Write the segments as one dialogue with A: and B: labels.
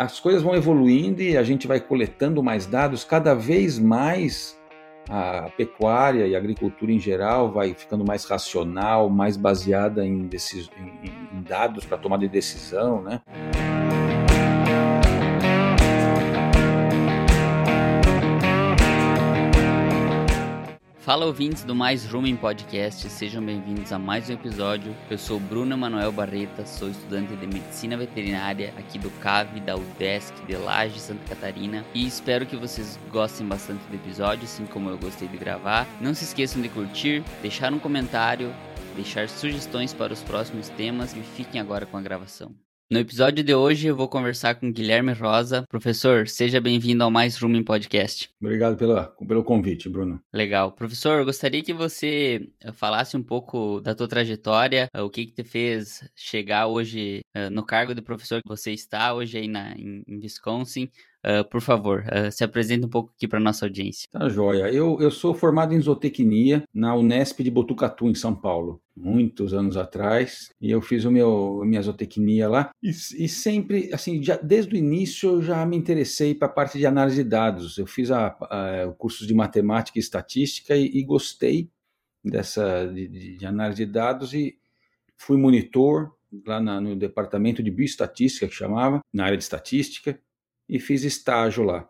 A: as coisas vão evoluindo e a gente vai coletando mais dados, cada vez mais a pecuária e a agricultura em geral vai ficando mais racional, mais baseada em, decis... em dados para tomada de decisão, né?
B: Fala ouvintes do Mais Rumen Podcast, sejam bem-vindos a mais um episódio. Eu sou Bruno Manuel Barreta, sou estudante de Medicina Veterinária aqui do CAV, da UDESC, de Laje, Santa Catarina e espero que vocês gostem bastante do episódio, assim como eu gostei de gravar. Não se esqueçam de curtir, deixar um comentário, deixar sugestões para os próximos temas e fiquem agora com a gravação. No episódio de hoje eu vou conversar com Guilherme Rosa. Professor, seja bem-vindo ao Mais Rumen Podcast.
A: Obrigado pela, pelo convite, Bruno.
B: Legal. Professor, gostaria que você falasse um pouco da tua trajetória, eh, o que que te fez chegar hoje eh, no cargo de professor que você está hoje aí na, em, em Wisconsin. Uh, por favor, uh, se apresente um pouco aqui para nossa audiência.
A: Tá joia. Eu, eu sou formado em zootecnia na Unesp de Botucatu, em São Paulo, muitos anos atrás, e eu fiz o meu minha zootecnia lá. E, e sempre, assim, já, desde o início eu já me interessei para a parte de análise de dados. Eu fiz a, a, o curso de matemática e estatística e, e gostei dessa de, de, análise de dados e fui monitor lá na, no departamento de bioestatística que chamava, na área de estatística e fiz estágio lá.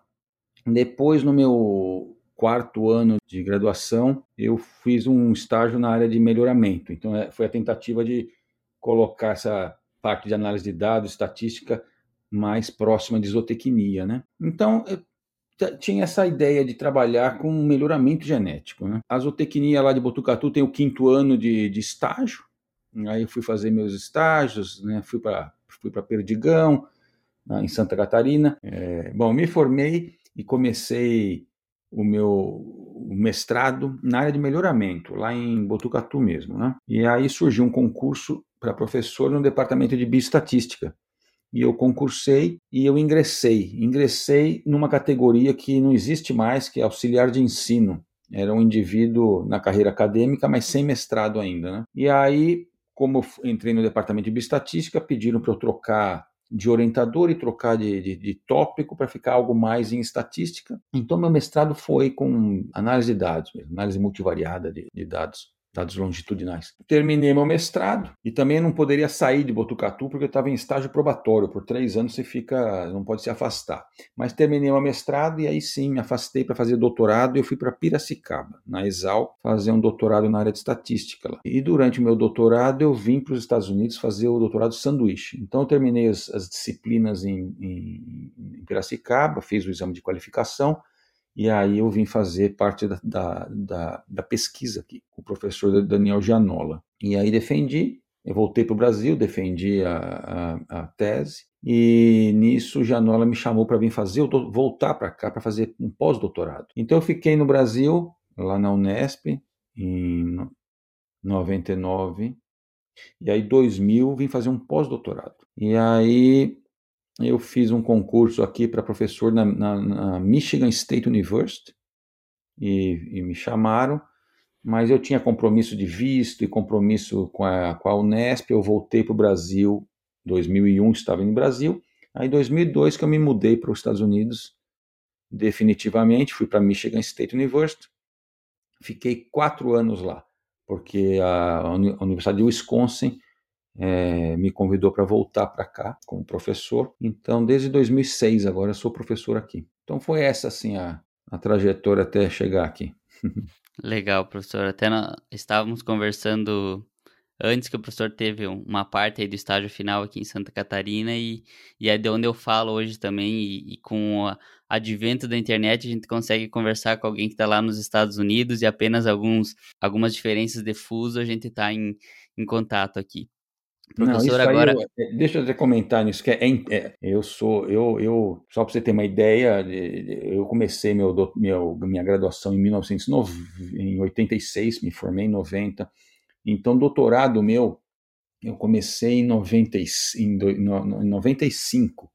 A: Depois, no meu quarto ano de graduação, eu fiz um estágio na área de melhoramento. Então, é, foi a tentativa de colocar essa parte de análise de dados, estatística, mais próxima de zootecnia, né? Então, tinha essa ideia de trabalhar com melhoramento genético, né? A zootecnia lá de Botucatu tem o quinto ano de, de estágio, aí eu fui fazer meus estágios, né? Fui para fui Perdigão, em Santa Catarina. É, bom, me formei e comecei o meu mestrado na área de melhoramento, lá em Botucatu mesmo. Né? E aí surgiu um concurso para professor no departamento de bioestatística. E eu concursei e eu ingressei. Ingressei numa categoria que não existe mais, que é auxiliar de ensino. Era um indivíduo na carreira acadêmica, mas sem mestrado ainda. Né? E aí, como entrei no departamento de bioestatística, pediram para eu trocar de orientador e trocar de, de, de tópico para ficar algo mais em estatística. Então, meu mestrado foi com análise de dados, análise multivariada de, de dados dados longitudinais. Terminei meu mestrado e também não poderia sair de Botucatu porque eu estava em estágio probatório. Por três anos você fica, não pode se afastar. Mas terminei meu mestrado e aí sim me afastei para fazer doutorado e eu fui para Piracicaba, na Exal, fazer um doutorado na área de estatística lá. E durante o meu doutorado eu vim para os Estados Unidos fazer o doutorado sanduíche. Então eu terminei as, as disciplinas em, em, em Piracicaba, fiz o exame de qualificação e aí eu vim fazer parte da, da, da, da pesquisa aqui com o professor Daniel Gianola. E aí defendi, eu voltei para o Brasil, defendi a, a, a, tese, e nisso Gianola me chamou para vir fazer, eu voltar para cá para fazer um pós-doutorado. Então eu fiquei no Brasil, lá na Unesp, em 99, e aí 2000 vim fazer um pós-doutorado. E aí eu fiz um concurso aqui para professor na, na, na, Michigan State University e, e, me chamaram, mas eu tinha compromisso de visto e compromisso com a, com a Unesp. Eu voltei para o Brasil, 2001 estava no Brasil. Aí, em 2002, que eu me mudei para os Estados Unidos definitivamente, fui para Michigan State University. Fiquei quatro anos lá, porque a, a Universidade de Wisconsin é, me convidou para voltar para cá como professor. Então, desde 2006 agora eu sou professor aqui. Então foi essa assim a, a trajetória até chegar aqui.
B: Legal, professor. Até nós estávamos conversando antes que o professor teve uma parte aí do estágio final aqui em Santa Catarina e, e é de onde eu falo hoje também e, e com o advento da internet a gente consegue conversar com alguém que está lá nos Estados Unidos e apenas alguns, algumas diferenças de fuso a gente está em, em contato aqui.
A: Professor, Não, agora. Eu, é, deixa eu comentar nisso, que é, é, eu sou, eu, eu só para você ter uma ideia, eu comecei meu, meu, minha graduação em 1986, me formei em 90. Então, doutorado meu, eu comecei em, 90, em, em 95.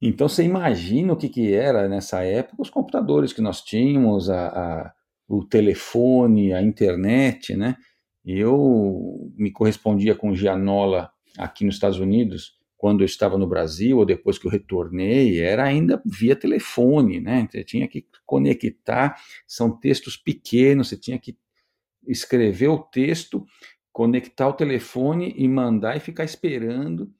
A: Então, você imagina o que, que era nessa época os computadores que nós tínhamos, a, a o telefone, a internet, né? Eu me correspondia com Gianola aqui nos Estados Unidos quando eu estava no Brasil ou depois que eu retornei, era ainda via telefone, né? Você tinha que conectar, são textos pequenos, você tinha que escrever o texto, conectar o telefone e mandar e ficar esperando.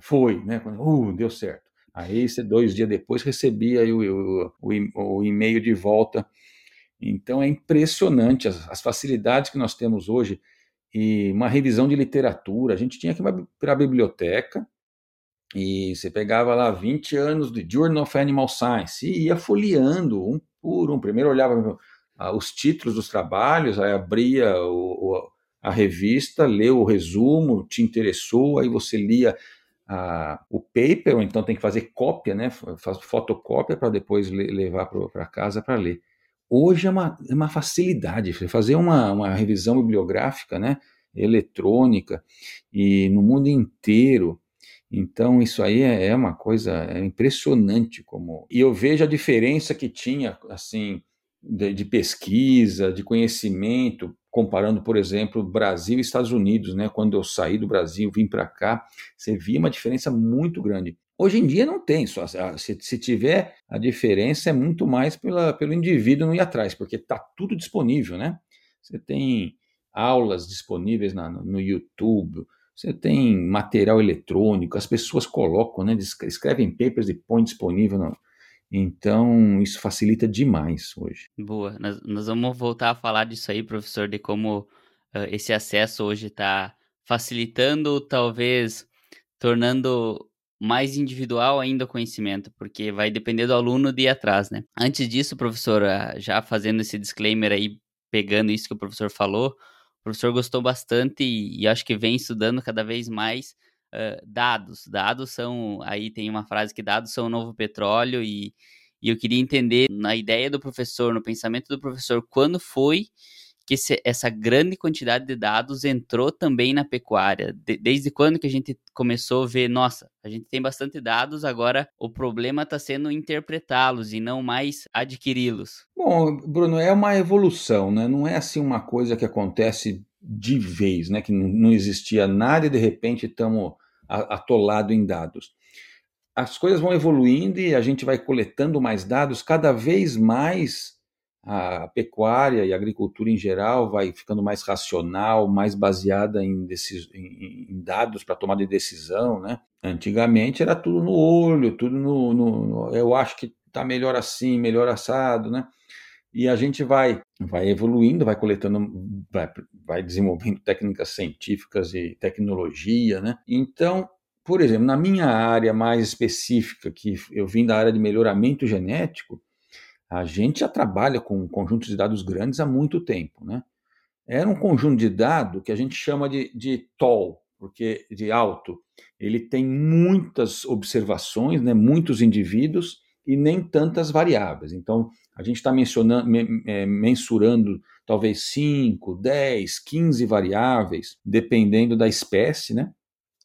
A: Foi, né? Uh, deu certo. Aí, dois dias depois, recebia o, o, o, o e-mail de volta. Então, é impressionante as, as facilidades que nós temos hoje e uma revisão de literatura. A gente tinha que ir para a biblioteca, e você pegava lá 20 anos de Journal of Animal Science e ia folheando um por um. Primeiro olhava os títulos dos trabalhos, aí abria o, a revista, leu o resumo, te interessou, aí você lia o paper, ou então tem que fazer cópia, né? Faz fotocópia para depois levar para casa para ler. Hoje é uma, é uma facilidade fazer uma, uma revisão bibliográfica, né? Eletrônica e no mundo inteiro então, isso aí é, é uma coisa é impressionante como. E eu vejo a diferença que tinha, assim, de, de, pesquisa, de conhecimento, comparando, por exemplo, Brasil e Estados Unidos, né? Quando eu saí do Brasil, vim para cá, você via uma diferença muito grande. Hoje em dia não tem, só se, se tiver a diferença é muito mais pela, pelo indivíduo não ir atrás, porque está tudo disponível, né? Você tem aulas disponíveis na, no YouTube, você tem material eletrônico, as pessoas colocam, né, escrevem papers e põem disponível. No... Então, isso facilita demais hoje.
B: Boa. Nós, nós, vamos voltar a falar disso aí, professor, de como uh, esse acesso hoje está facilitando, talvez tornando mais individual ainda o conhecimento, porque vai depender do aluno de ir atrás, né? Antes disso, professor, uh, já fazendo esse disclaimer aí, pegando isso que o professor falou, o professor gostou bastante e, e acho que vem estudando cada vez mais uh, dados. Dados são. Aí tem uma frase que dados são o novo petróleo, e, e eu queria entender na ideia do professor, no pensamento do professor, quando foi que esse, essa grande quantidade de dados entrou também na pecuária? De, desde quando que a gente começou a ver, nossa, a gente tem bastante dados, agora o problema está sendo interpretá-los e não mais adquiri-los?
A: Bom, Bruno, é uma evolução, né? não é assim uma coisa que acontece de vez, né? que não existia nada e de repente estamos atolados em dados as coisas vão evoluindo e a gente vai coletando mais dados, cada vez mais a pecuária e a agricultura em geral vai ficando mais racional, mais baseada em, decis... em dados para tomada de decisão, né? Antigamente era tudo no olho, tudo no, no, eu acho que está melhor assim, melhor assado, né? E a gente vai vai evoluindo, vai coletando, vai, vai desenvolvendo técnicas científicas e tecnologia, né? Então, por exemplo, na minha área mais específica, que eu vim da área de melhoramento genético, a gente já trabalha com conjuntos de dados grandes há muito tempo, né? Era um conjunto de dados que a gente chama de, de tall, porque de alto. Ele tem muitas observações, né, muitos indivíduos e nem tantas variáveis. Então, a gente está é, mensurando talvez 5, 10, 15 variáveis, dependendo da espécie, né?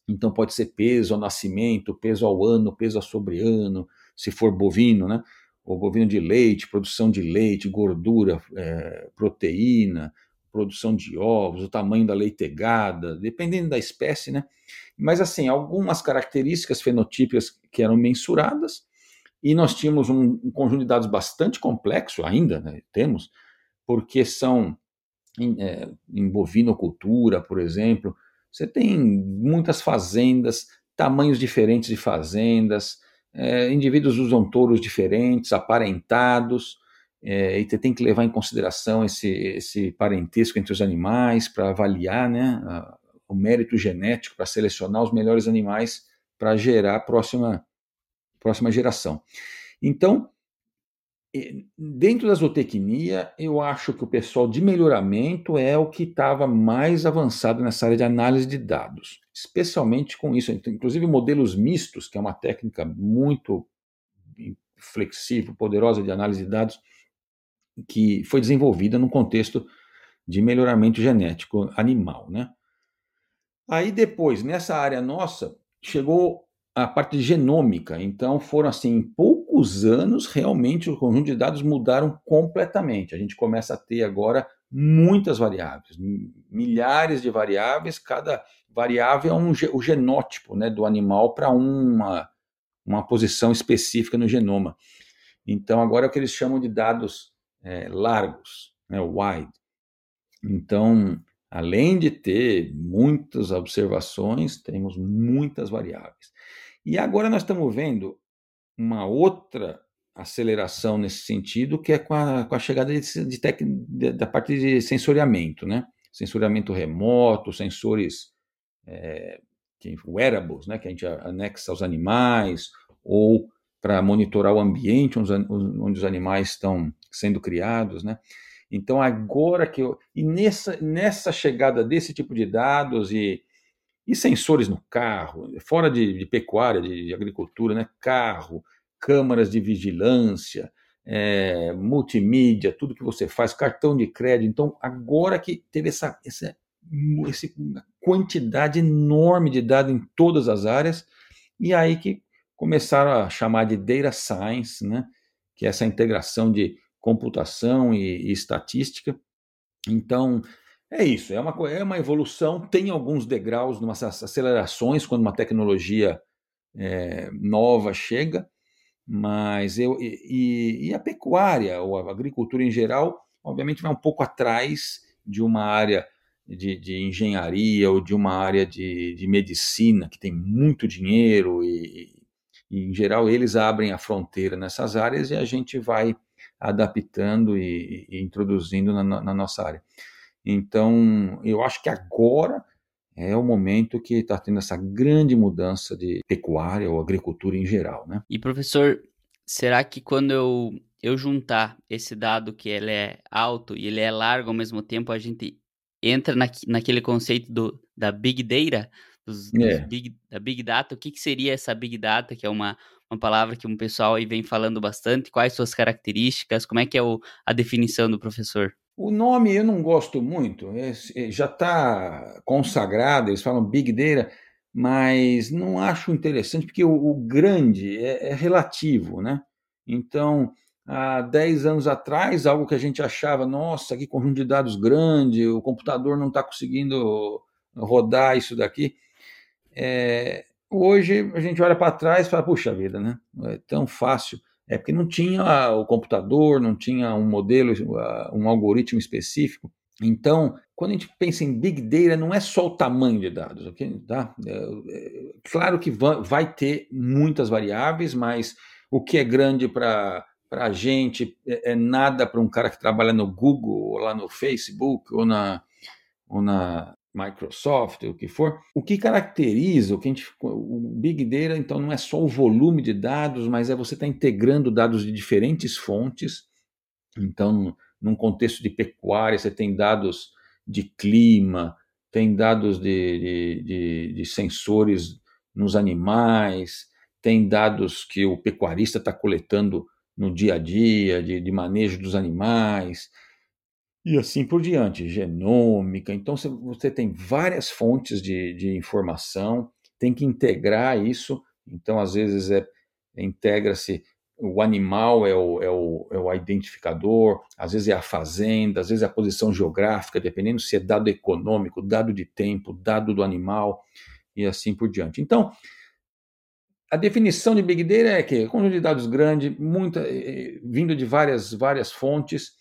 A: Então, pode ser peso ao nascimento, peso ao ano, peso a sobre ano, se for bovino, né? O bovino de leite, produção de leite, gordura, é, proteína, produção de ovos, o tamanho da leitegada, dependendo da espécie, né? Mas assim, algumas características fenotípicas que eram mensuradas, e nós tínhamos um, um conjunto de dados bastante complexo ainda, né? temos, porque são em, é, em bovinocultura, por exemplo, você tem muitas fazendas, tamanhos diferentes de fazendas, é, indivíduos usam touros diferentes, aparentados, é, e tem que levar em consideração esse, esse parentesco entre os animais para avaliar né, a, o mérito genético, para selecionar os melhores animais para gerar a próxima, próxima geração. Então, dentro da zootecnia, eu acho que o pessoal de melhoramento é o que estava mais avançado nessa área de análise de dados, especialmente com isso. Inclusive, modelos mistos, que é uma técnica muito flexível, poderosa de análise de dados, que foi desenvolvida no contexto de melhoramento genético animal. Né? Aí depois, nessa área nossa, chegou a parte genômica. Então, foram assim, poucos poucos anos, realmente o conjunto de dados mudaram completamente. A gente começa a ter agora muitas variáveis, milhares de variáveis, cada variável é um, o genótipo né, do animal para uma, uma posição específica no genoma. Então, agora é o que eles chamam de dados é, largos, né, wide. Então, além de ter muitas observações, temos muitas variáveis. E agora nós estamos vendo uma outra aceleração nesse sentido, que é com a, com a chegada de, de, tec, de, da parte de sensoriamento, né? Sensoriamento remoto, sensores é, wearables, né? Que a gente anexa aos animais, ou para monitorar o ambiente onde, onde os animais estão sendo criados, né? Então agora que eu e nessa nessa chegada desse tipo de dados e, e sensores no carro, fora de, de pecuária, de, de, agricultura, né? Carro, câmaras de vigilância, é, multimídia, tudo que você faz, cartão de crédito. Então agora que teve essa, essa, essa quantidade enorme de dados em todas as áreas e aí que começaram a chamar de data science, né? que é essa integração de computação e, e estatística. Então, é isso, é uma, é uma evolução, tem alguns degraus, umas acelerações quando uma tecnologia é, nova chega, mas eu e, e, a pecuária ou a agricultura em geral, obviamente, vai um pouco atrás de uma área de, de engenharia ou de uma área de, de medicina que tem muito dinheiro e, e, em geral, eles abrem a fronteira nessas áreas e a gente vai adaptando e, e introduzindo na, na, nossa área. Então, eu acho que agora é o momento que está tendo essa grande mudança de pecuária ou agricultura em geral, né?
B: E professor, será que quando eu, eu juntar esse dado que ele é alto e ele é largo ao mesmo tempo, a gente entra na, naquele conceito do, da Big Data? dos, é. dos big, da Big Data. O que, que seria essa Big Data, que é uma, uma palavra que um pessoal aí vem falando bastante? Quais suas características? Como é que é o, a definição do professor?
A: O nome eu não gosto muito, é, é já está consagrado, eles falam Big Data, mas não acho interessante, porque o, o grande é, é, relativo, né? Então, há 10 anos atrás, algo que a gente achava, nossa, que conjunto de dados grande, o computador não está conseguindo rodar isso daqui. É, hoje a gente olha para trás e fala, puxa vida, né? É tão fácil. É porque não tinha o computador, não tinha um modelo, um algoritmo específico. Então, quando a gente pensa em Big Data, não é só o tamanho de dados, ok? Tá? É, é, claro que vai ter muitas variáveis, mas o que é grande para a gente é, é nada para um cara que trabalha no Google, ou lá no Facebook, ou na, ou na Microsoft, o que for. O que caracteriza o que a gente, o Big Data, então, não é só o volume de dados, mas é você estar tá integrando dados de diferentes fontes. Então, num contexto de pecuária, você tem dados de clima, tem dados de, de, de, de sensores nos animais, tem dados que o pecuarista está coletando no dia a dia, de, de manejo dos animais, e assim por diante, genômica. Então você tem várias fontes de, de informação, tem que integrar isso. Então, às vezes, é, integra-se o animal é o, é, o, é o identificador, às vezes é a fazenda, às vezes é a posição geográfica, dependendo se é dado econômico, dado de tempo, dado do animal e assim por diante. Então, a definição de Big Data é que conjunto de dados grande, muita, eh, vindo de várias, várias fontes,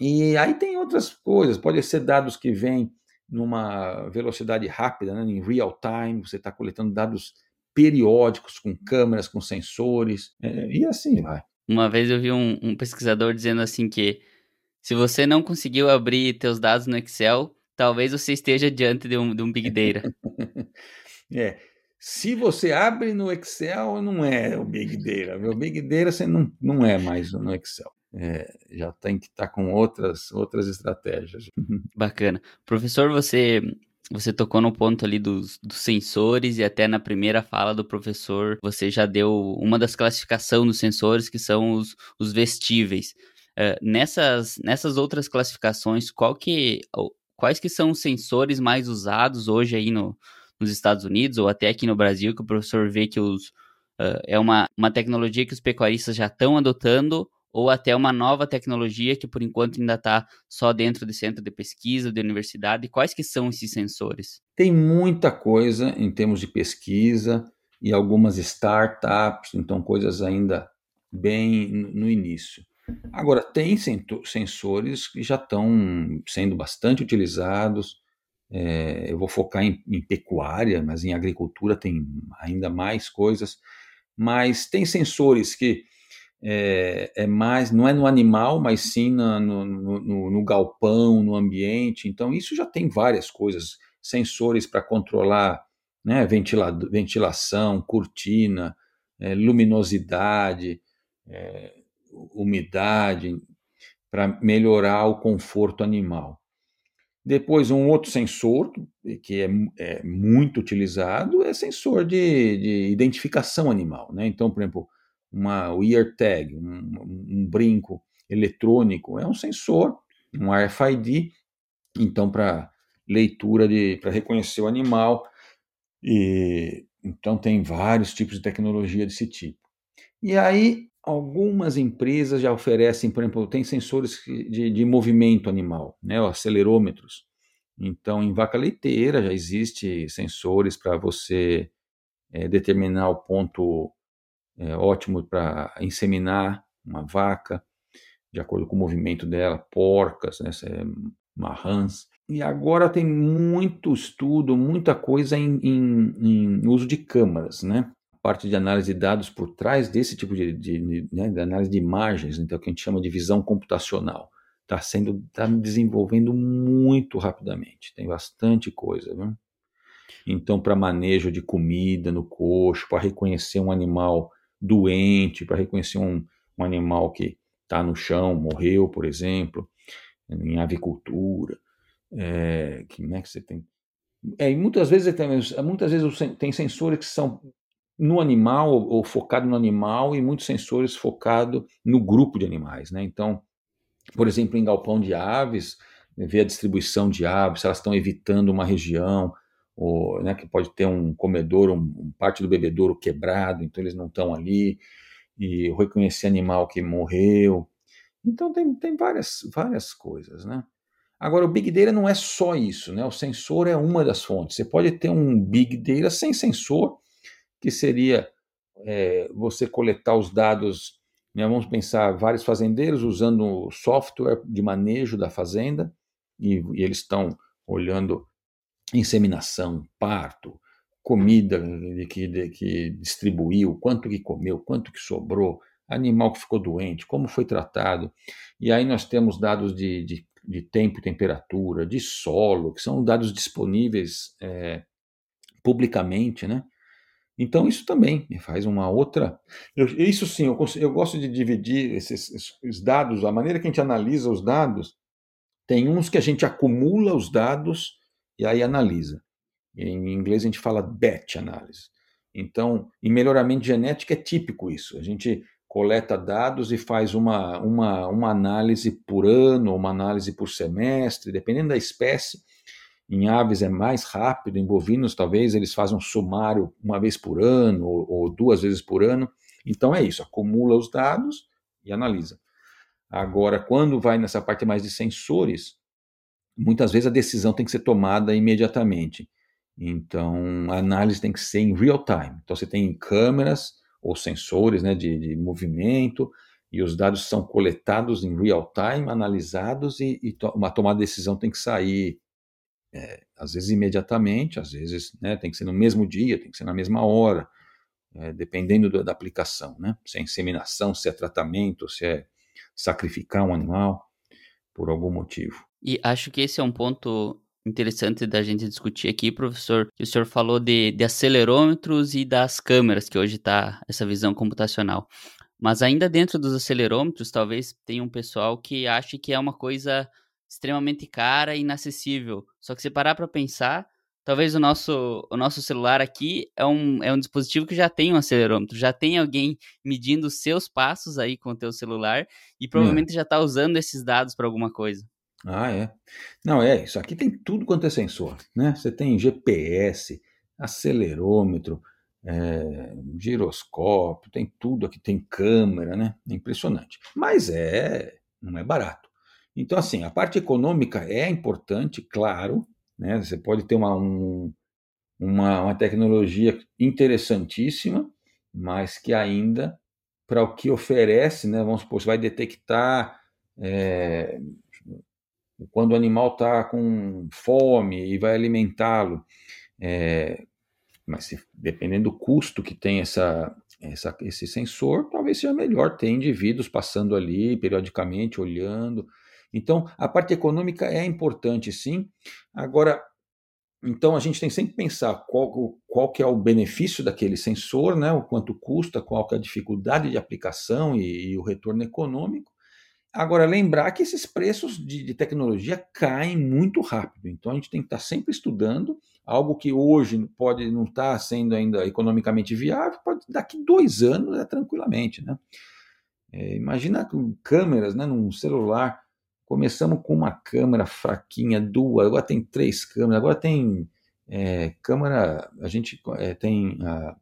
A: e aí tem outras coisas, pode ser dados que vêm numa velocidade rápida, né, em real time, você está coletando dados periódicos com câmeras, com sensores, é, e assim vai.
B: Uma vez eu vi um, um, pesquisador dizendo assim que se você não conseguiu abrir teus dados no Excel, talvez você esteja diante de um, de um Big Data.
A: é, se você abre no Excel, não é o Big Data. O Big Data você não, não é mais no Excel é, já tem que estar tá com outras, outras estratégias.
B: Bacana. Professor, você você tocou no ponto ali dos, dos, sensores e até na primeira fala do professor você já deu uma das classificações dos sensores que são os, os vestíveis. Uh, nessas, nessas outras classificações, qual que, quais que são os sensores mais usados hoje aí no, nos Estados Unidos ou até aqui no Brasil que o professor vê que os, uh, é uma, uma tecnologia que os pecuaristas já estão adotando ou até uma nova tecnologia que por enquanto ainda está só dentro de centro de pesquisa, de universidade? Quais que são esses sensores?
A: Tem muita coisa em termos de pesquisa e algumas startups, então coisas ainda bem no início. Agora, tem sensores que já estão sendo bastante utilizados. É, eu vou focar em, em, pecuária, mas em agricultura tem ainda mais coisas. Mas tem sensores que é, é mais, não é no animal, mas sim na, no, no, no, galpão, no ambiente. Então, isso já tem várias coisas. Sensores para controlar né, ventila, ventilação, cortina, é, luminosidade. É, umidade, para melhorar o conforto animal. Depois, um outro sensor que é, é muito utilizado é sensor de, de, identificação animal. Né? Então, por exemplo, uma, ear tag, um, um brinco eletrônico, é um sensor, um RFID, então, para leitura, para reconhecer o animal. E, então, tem vários tipos de tecnologia desse tipo. E aí, Algumas empresas já oferecem, por exemplo, tem sensores de, de movimento animal, né, acelerômetros. Então, em vaca leiteira já existe sensores para você é, determinar o ponto é, ótimo para inseminar uma vaca, de acordo com o movimento dela, porcas, né, marrãs. E agora tem muito estudo, muita coisa em, em, em uso de câmaras, né? parte de análise de dados por trás desse tipo de, de, né, de análise de imagens, então que a gente chama de visão computacional, está sendo está desenvolvendo muito rapidamente. Tem bastante coisa, viu? Então, para manejo de comida no coxo, para reconhecer um animal doente, para reconhecer um, um animal que está no chão, morreu, por exemplo, em avicultura, é, que, né, que você tem é, e muitas vezes tem, muitas vezes tem sensores que são no animal ou focado no animal e muitos sensores focado no grupo de animais, né? Então, por exemplo, em galpão de aves, ver a distribuição de aves, se elas estão evitando uma região, ou, né, que pode ter um comedor, um, um parte do bebedouro quebrado, então eles não estão ali, e reconhecer animal que morreu. Então tem, tem várias, várias coisas, né? Agora, o Big Data não é só isso, né? O sensor é uma das fontes. Você pode ter um Big Data sem sensor, que seria é, você coletar os dados. Né, vamos pensar vários fazendeiros usando software de manejo da fazenda e, e eles estão olhando inseminação, parto, comida que, de que distribuiu, quanto que comeu, quanto que sobrou, animal que ficou doente, como foi tratado. E aí nós temos dados de, de, de tempo e temperatura, de solo, que são dados disponíveis é, publicamente, né? Então, isso também me faz uma outra. Eu, isso sim, eu, eu, gosto de dividir esses, esses, dados, a maneira que a gente analisa os dados. Tem uns que a gente acumula os dados e aí analisa. Em inglês a gente fala batch análise. Então, em melhoramento genético é típico isso. A gente coleta dados e faz uma, uma, uma análise por ano, uma análise por semestre, dependendo da espécie em aves é mais rápido, em bovinos talvez eles fazem um sumário uma vez por ano ou, ou duas vezes por ano. Então é isso, acumula os dados e analisa. Agora, quando vai nessa parte mais de sensores, muitas vezes a decisão tem que ser tomada imediatamente. Então, a análise tem que ser em real time. Então, você tem câmeras ou sensores né, de, de movimento, e os dados são coletados em real time, analisados, e, e to uma tomada de decisão tem que sair é, às vezes imediatamente, às vezes né, tem que ser no mesmo dia, tem que ser na mesma hora, é, dependendo do, da aplicação, né? Se é inseminação, se é tratamento, se é sacrificar um animal por algum motivo.
B: E acho que esse é um ponto interessante da gente discutir aqui, professor, o senhor falou de, de acelerômetros e das câmeras, que hoje está essa visão computacional. Mas ainda dentro dos acelerômetros, talvez tenha um pessoal que ache que é uma coisa extremamente cara e inacessível. Só que se parar para pensar, talvez o nosso, o nosso celular aqui é um, é um dispositivo que já tem um acelerômetro, já tem alguém medindo os seus passos aí com o teu celular e provavelmente é. já está usando esses dados para alguma coisa.
A: Ah, é. Não, é, isso aqui tem tudo quanto é sensor, né? Você tem GPS, acelerômetro, é, giroscópio, tem tudo aqui, tem câmera, né? É impressionante. Mas é, não é barato. Então, assim, a parte econômica é importante, claro, né? Você pode ter uma, um, uma, uma tecnologia interessantíssima, mas que ainda, para o que oferece, né? Vamos supor, você vai detectar é, quando o animal está com fome e vai alimentá-lo. É, mas se, dependendo do custo que tem essa, essa, esse sensor, talvez seja melhor ter indivíduos passando ali periodicamente, olhando. Então, a parte econômica é importante, sim. Agora, então a gente tem sempre que pensar qual, qual que é o benefício daquele sensor, né, o quanto custa, qual que é a dificuldade de aplicação e, e o retorno econômico. Agora, lembrar que esses preços de, de, tecnologia caem muito rápido, então a gente tem que estar sempre estudando algo que hoje pode não estar sendo ainda economicamente viável, pode daqui dois anos é tranquilamente. Né? É, imagina câmeras né, num celular. Começamos com uma câmera fraquinha, duas, agora tem três câmeras, agora tem é, câmera, a gente é, tem a,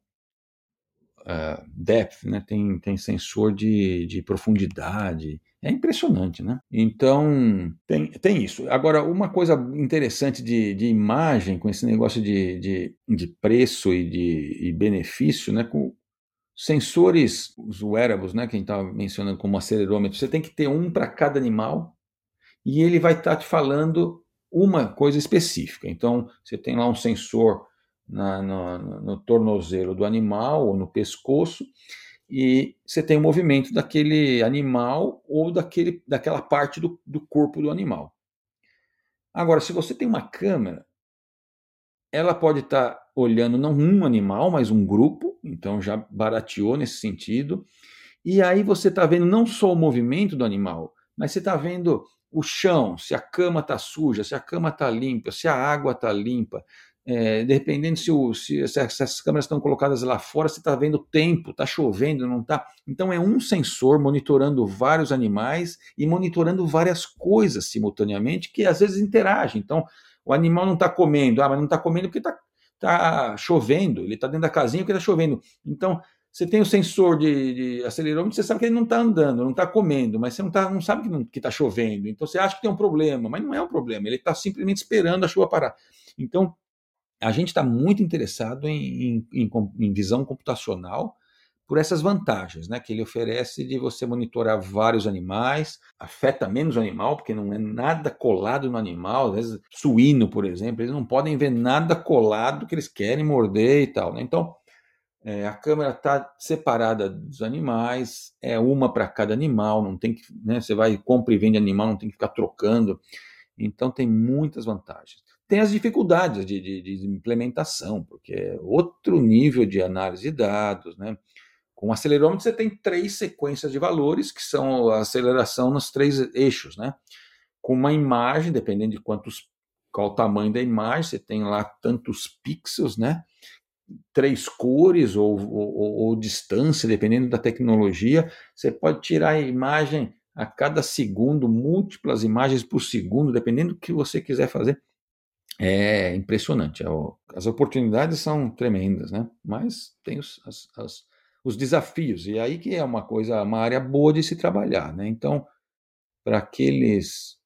A: a depth, né, tem, tem sensor de, de profundidade, é impressionante, né? Então, tem, tem isso. Agora, uma coisa interessante de, de imagem, com esse negócio de, de, de preço e de e benefício, né? Com sensores, os wearables, né? Que a gente estava mencionando como acelerômetro, você tem que ter um para cada animal e ele vai estar tá te falando uma coisa específica. Então, você tem lá um sensor na, no, no tornozelo do animal ou no pescoço e você tem o movimento daquele animal ou daquele, daquela parte do, do corpo do animal. Agora, se você tem uma câmera, ela pode estar tá olhando não um animal, mas um grupo, então já barateou nesse sentido. E aí você está vendo não só o movimento do animal, mas você está vendo o chão, se a cama está suja, se a cama está limpa, se a água está limpa, é, dependendo se, o, se, se, essas câmeras estão colocadas lá fora, você está vendo o tempo, está chovendo, não está. Então é um sensor monitorando vários animais e monitorando várias coisas simultaneamente que às vezes interagem. Então o animal não está comendo, ah, mas não está comendo porque está tá chovendo, ele está dentro da casinha porque está chovendo. Então você tem o sensor de, de acelerômetro, você sabe que ele não está andando, não está comendo, mas você não, tá, não sabe que está chovendo. Então você acha que tem um problema, mas não é um problema, ele está simplesmente esperando a chuva parar. Então a gente está muito interessado em, em, em, visão computacional por essas vantagens né, que ele oferece de você monitorar vários animais, afeta menos o animal, porque não é nada colado no animal, às vezes suíno, por exemplo, eles não podem ver nada colado que eles querem morder e tal. Né? Então, é, a câmera está separada dos animais, é uma para cada animal, não tem que, né, você vai compra e vende animal, não tem que ficar trocando. Então tem muitas vantagens. Tem as dificuldades de, de, de implementação, porque é outro nível de análise de dados, né? Com o acelerômetro você tem três sequências de valores, que são a aceleração nos três eixos, né? Com uma imagem, dependendo de quantos, qual o tamanho da imagem, você tem lá tantos pixels, né? Três cores ou, ou, ou distância, dependendo da tecnologia. Você pode tirar a imagem a cada segundo, múltiplas imagens por segundo, dependendo do que você quiser fazer é impressionante. É as oportunidades são tremendas, né? Mas tem os, as, as, os desafios, e aí que é uma coisa, uma área boa de se trabalhar, né? Então, para aqueles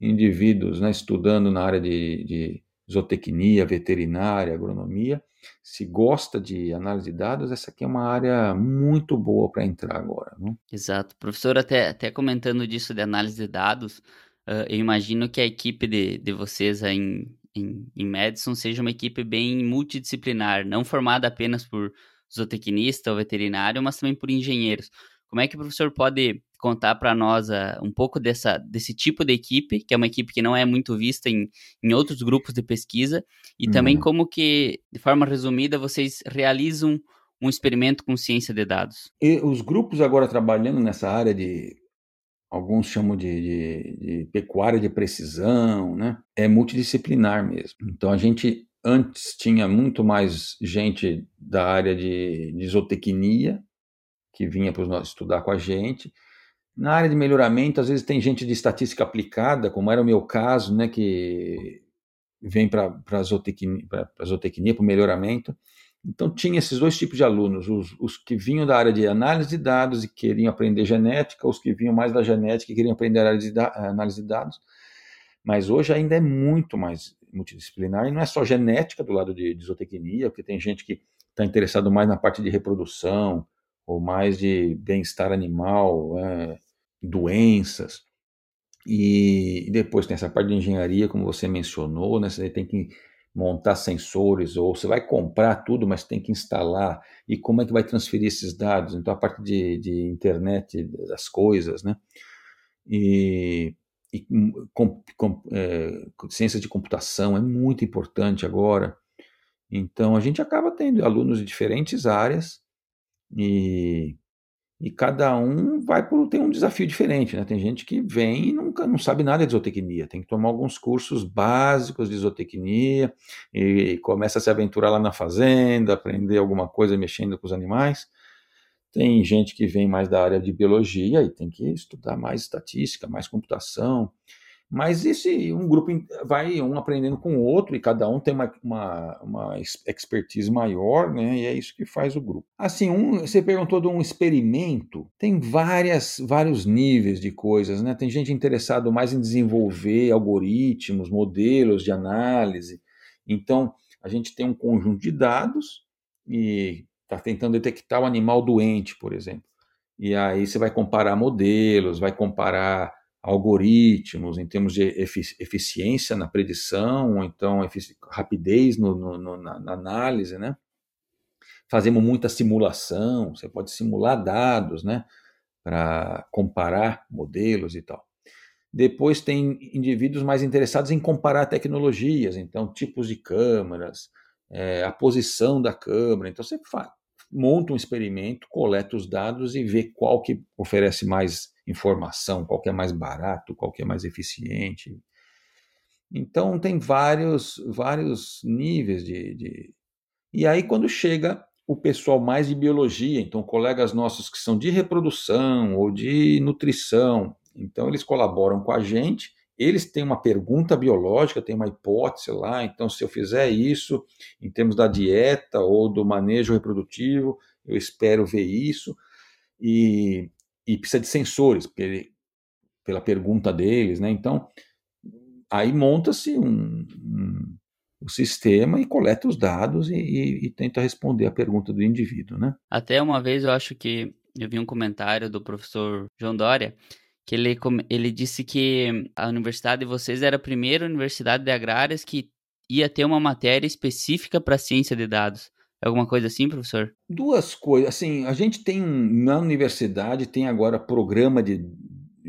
A: indivíduos né, estudando na área de, de zootecnia, veterinária, agronomia, se gosta de análise de dados, essa aqui é uma área muito boa para entrar agora. Né?
B: Exato. Professor, até, até comentando disso de análise de dados, Uh, eu imagino que a equipe de, de vocês em, em, em Madison seja uma equipe bem multidisciplinar, não formada apenas por zootecnista ou veterinário, mas também por engenheiros. Como é que o professor pode contar para nós uh, um pouco dessa, desse tipo de equipe, que é uma equipe que não é muito vista em, em outros grupos de pesquisa, e uhum. também como que, de forma resumida, vocês realizam um experimento com ciência de dados?
A: E os grupos agora trabalhando nessa área de alguns chamam de, de, de, pecuária de precisão, né? É multidisciplinar mesmo. Então a gente antes tinha muito mais gente da área de, de zootecnia que vinha para estudar com a gente. Na área de melhoramento, às vezes tem gente de estatística aplicada, como era o meu caso, né? Que vem para a zootecnia, para o melhoramento. Então, tinha esses dois tipos de alunos: os, os, que vinham da área de análise de dados e queriam aprender genética, os que vinham mais da genética e queriam aprender análise de, análise de dados. Mas hoje ainda é muito mais multidisciplinar e não é só genética do lado de, de zootecnia, porque tem gente que está interessado mais na parte de reprodução ou mais de bem-estar animal, é, doenças. E, e depois tem essa parte de engenharia, como você mencionou, né? Você tem que montar sensores, ou você vai comprar tudo, mas tem que instalar, e como é que vai transferir esses dados? Então, a parte de, de internet das coisas, né? E, e com, com, é, ciência de computação é muito importante agora. Então, a gente acaba tendo alunos de diferentes áreas, e e cada um vai por tem um desafio diferente, né? Tem gente que vem e nunca não sabe nada de zootecnia, tem que tomar alguns cursos básicos de zootecnia e começa a se aventurar lá na fazenda, aprender alguma coisa mexendo com os animais. Tem gente que vem mais da área de biologia e tem que estudar mais estatística, mais computação. Mas esse um grupo vai um aprendendo com o outro e cada um tem uma, uma, uma, expertise maior, né? E é isso que faz o grupo. Assim, um, você perguntou de um experimento, tem várias, vários níveis de coisas, né? Tem gente interessado mais em desenvolver algoritmos, modelos de análise. Então, a gente tem um conjunto de dados e está tentando detectar o animal doente, por exemplo. E aí você vai comparar modelos, vai comparar algoritmos, em termos de eficiência na predição, ou então rapidez no, no, na, na, análise, né? Fazemos muita simulação, você pode simular dados, né? Para comparar modelos e tal. Depois tem indivíduos mais interessados em comparar tecnologias, então tipos de câmeras, é, a posição da câmera. Então você monta um experimento, coleta os dados e vê qual que oferece mais informação, qual é mais barato, qual é mais eficiente. Então tem vários, vários níveis de, de... E aí quando chega o pessoal mais de biologia, então colegas nossos que são de reprodução ou de nutrição, então eles colaboram com a gente, eles têm uma pergunta biológica, tem uma hipótese lá, então se eu fizer isso em termos da dieta ou do manejo reprodutivo, eu espero ver isso. E e precisa de sensores, porque, pela pergunta deles, né? Então, aí monta-se um, um, um, sistema e coleta os dados e, e, e, tenta responder a pergunta do indivíduo, né?
B: Até uma vez eu acho que eu vi um comentário do professor João Dória que ele, ele disse que a universidade de vocês era a primeira universidade de agrárias que ia ter uma matéria específica para ciência de dados. Alguma coisa assim, professor?
A: Duas coisas. Assim, a gente tem na universidade tem agora programa de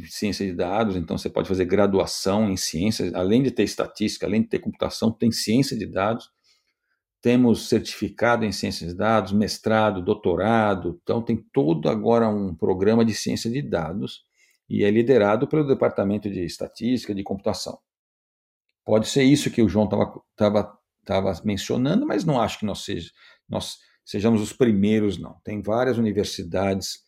A: ciência de dados, então você pode fazer graduação em ciências, além de ter estatística, além de ter computação, tem ciência de dados. Temos certificado em ciências de dados, mestrado, doutorado, então tem todo agora um programa de ciência de dados e é liderado pelo departamento de estatística de computação. Pode ser isso que o João estava mencionando, mas não acho que nós seja, nós sejamos os primeiros, não. Tem várias universidades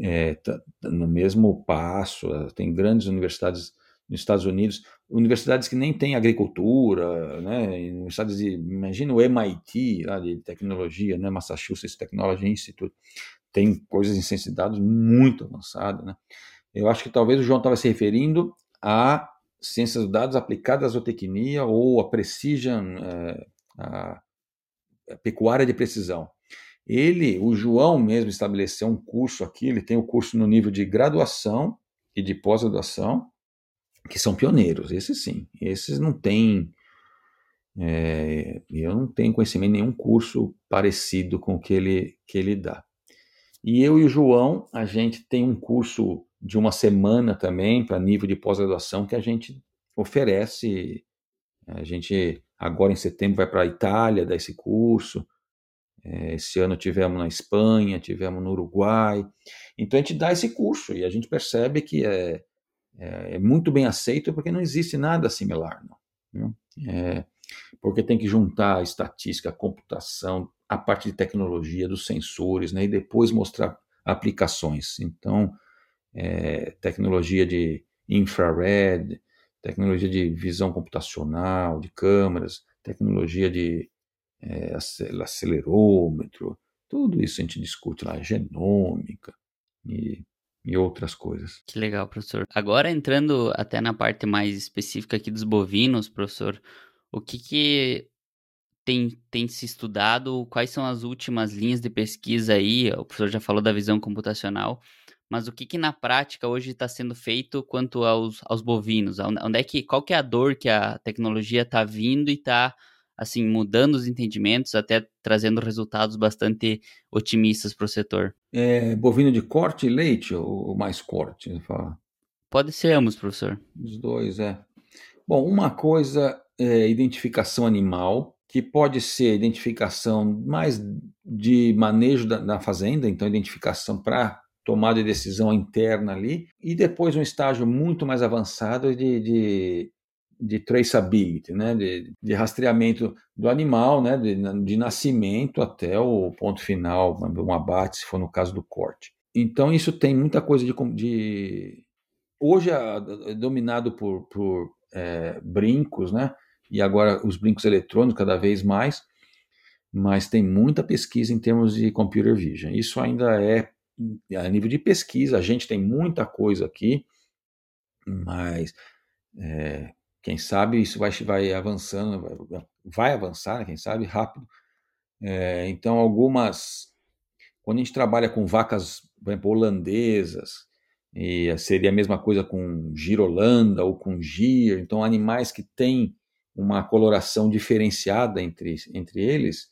A: é, no mesmo passo, eh, tem grandes universidades nos Estados Unidos, universidades que nem têm agricultura, né, universidades de, imagina o MIT, lá de tecnologia, né, Massachusetts Technology Institute, tem coisas em ciência de dados muito avançadas, né. Eu acho que talvez o João estava se referindo a ciências de dados aplicadas à zootecnia ou a precision, é, a pecuária de precisão. Ele, o João mesmo estabeleceu um curso aqui, ele tem o curso no nível de graduação e de pós-graduação, que são pioneiros, esses sim. Esses não têm. É, eu não tenho conhecimento nenhum curso parecido com o que ele, que ele dá. E eu e o João, a gente tem um curso de uma semana também, para nível de pós-graduação, que a gente oferece. A gente Agora, em setembro, vai para a Itália dar esse curso. É, esse ano tivemos na Espanha, tivemos no Uruguai. Então, a gente dá esse curso e a gente percebe que é, é, é muito bem aceito porque não existe nada similar. Não, é, porque tem que juntar a estatística, a computação, a parte de tecnologia dos sensores, né, e depois mostrar aplicações. Então, é, tecnologia de infrared, tecnologia de visão computacional, de câmeras, tecnologia de é, acelerômetro, tudo isso a gente discute lá, genômica e, e outras coisas.
B: Que legal, professor. Agora entrando até na parte mais específica aqui dos bovinos, professor, o que, que tem, tem se estudado? Quais são as últimas linhas de pesquisa aí? O professor já falou da visão computacional, mas o que, que na prática hoje está sendo feito quanto aos, aos bovinos? Onde é que, qual que é a dor que a tecnologia está vindo e está assim mudando os entendimentos, até trazendo resultados bastante otimistas para o setor?
A: É bovino de corte e leite ou mais corte?
B: Pode ser ambos, professor.
A: Os dois, é. Bom, uma coisa é identificação animal, que pode ser identificação mais de manejo da, da fazenda, então identificação para tomada de decisão interna ali, e depois um estágio muito mais avançado de, de, de traceability, né, de, de, rastreamento do animal, né, de, de nascimento até o ponto final, um abate, se for no caso do corte. Então isso tem muita coisa de, de hoje é, é dominado por, por é, brincos, né? E agora os brincos eletrônicos cada vez mais, mas tem muita pesquisa em termos de computer vision. Isso ainda é a nível de pesquisa, a gente tem muita coisa aqui, mas é, quem sabe isso vai, vai avançando, vai, vai avançar, né, quem sabe, rápido. É, então, algumas. Quando a gente trabalha com vacas, por exemplo, holandesas, e seria a mesma coisa com girolanda ou com gir, então animais que têm uma coloração diferenciada entre, entre eles,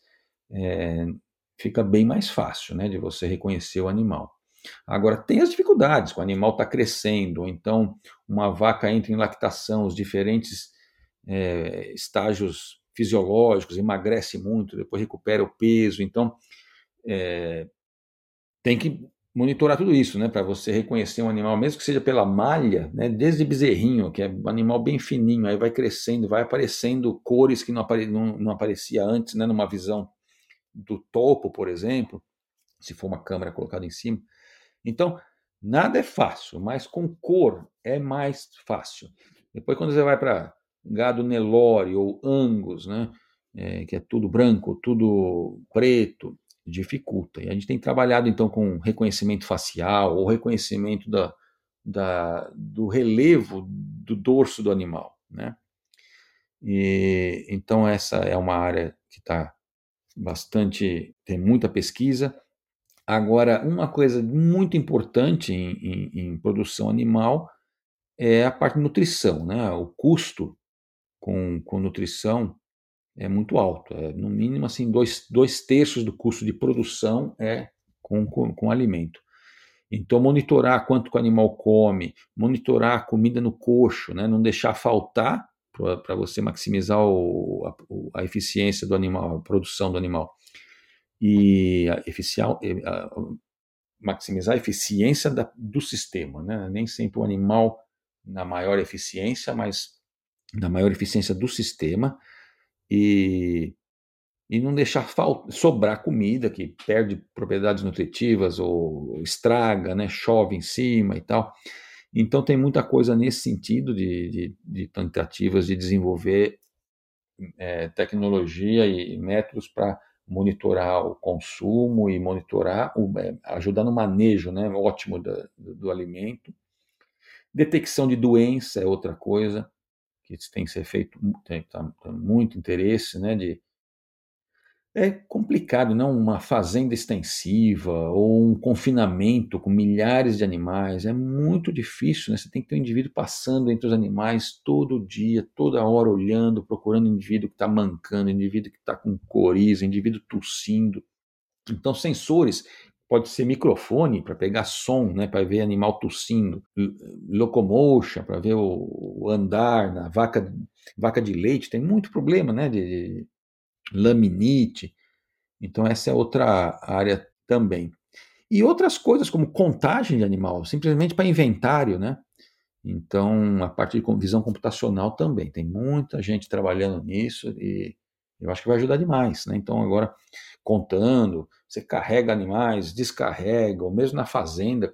A: é, fica bem mais fácil né, de você reconhecer o animal. Agora, tem as dificuldades, o animal está crescendo, ou então uma vaca entra em lactação, os diferentes é, estágios fisiológicos, emagrece muito, depois recupera o peso, então é, tem que monitorar tudo isso, né, para você reconhecer um animal, mesmo que seja pela malha, né, desde bezerrinho, que é um animal bem fininho, aí vai crescendo, vai aparecendo cores que não, apare, não, não aparecia antes, né, numa visão do topo, por exemplo, se for uma câmera colocada em cima. Então, nada é fácil, mas com cor é mais fácil. Depois, quando você vai para gado Nelore ou Angus, né, é, que é tudo branco, tudo preto, dificulta. E a gente tem trabalhado então com reconhecimento facial ou reconhecimento da, da, do relevo do dorso do animal, né? E, então essa é uma área que está bastante, tem muita pesquisa. Agora, uma coisa muito importante em, em, em, produção animal é a parte de nutrição, né? O custo com, com nutrição é muito alto. É, no mínimo, assim, dois, dois terços do custo de produção é com, com, com alimento. Então, monitorar quanto o animal come, monitorar a comida no coxo, né? não deixar faltar para você maximizar o, a, a, eficiência do animal, a produção do animal. E a eficial, a, maximizar a eficiência da, do sistema. Né? Nem sempre o animal na maior eficiência, mas na maior eficiência do sistema. E, e não deixar falta, sobrar comida que perde propriedades nutritivas ou estraga, né? chove em cima e tal. Então, tem muita coisa nesse sentido de, de, de tentativas de desenvolver é, tecnologia e métodos para monitorar o consumo e monitorar, o, é, ajudar no manejo né, ótimo do, do alimento. Detecção de doença é outra coisa que tem que ser feito, tem, tá, tá muito interesse né, de, é complicado, não? Uma fazenda extensiva ou um confinamento com milhares de animais é muito difícil, né? Você tem que ter um indivíduo passando entre os animais todo dia, toda hora olhando, procurando o indivíduo que está mancando, indivíduo que está com coriza, indivíduo tossindo. Então, sensores pode ser microfone para pegar som, né, para ver animal tossindo, locomotion para ver o, andar na vaca, vaca de leite, tem muito problema, né, de, laminite. Então, essa é outra área também. E outras coisas como contagem de animal, simplesmente para inventário, né? Então, a parte de visão computacional também. Tem muita gente trabalhando nisso e eu acho que vai ajudar demais, né? Então, agora, contando, você carrega animais, descarrega, ou mesmo na fazenda,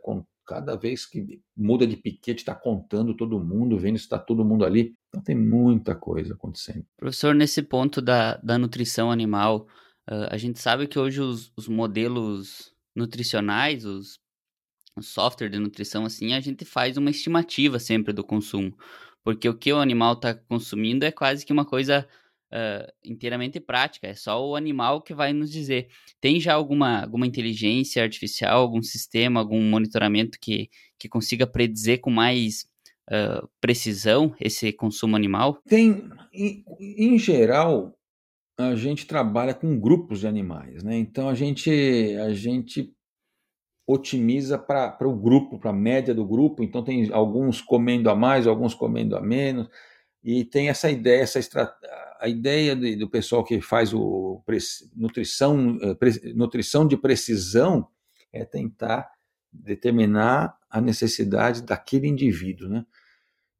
A: Cada vez que muda de piquete, está contando todo mundo, vendo se está todo mundo ali. Então tem muita coisa acontecendo.
B: Professor, nesse ponto da, da nutrição animal, uh, a gente sabe que hoje os, os modelos nutricionais, os, os software de nutrição, assim, a gente faz uma estimativa sempre do consumo. Porque o que o animal está consumindo é quase que uma coisa uh, inteiramente prática, é só o animal que vai nos dizer. Tem já alguma, alguma inteligência artificial, algum sistema, algum monitoramento que, que consiga predizer com mais uh, precisão esse consumo animal?
A: Tem, em, em, geral, a gente trabalha com grupos de animais, né? Então a gente, a gente otimiza para o grupo, para a média do grupo. Então tem alguns comendo a mais, alguns comendo a menos, e tem essa ideia, essa estratégia a ideia de, do pessoal que faz o nutrição, eh, nutrição de precisão é tentar determinar a necessidade daquele indivíduo, né?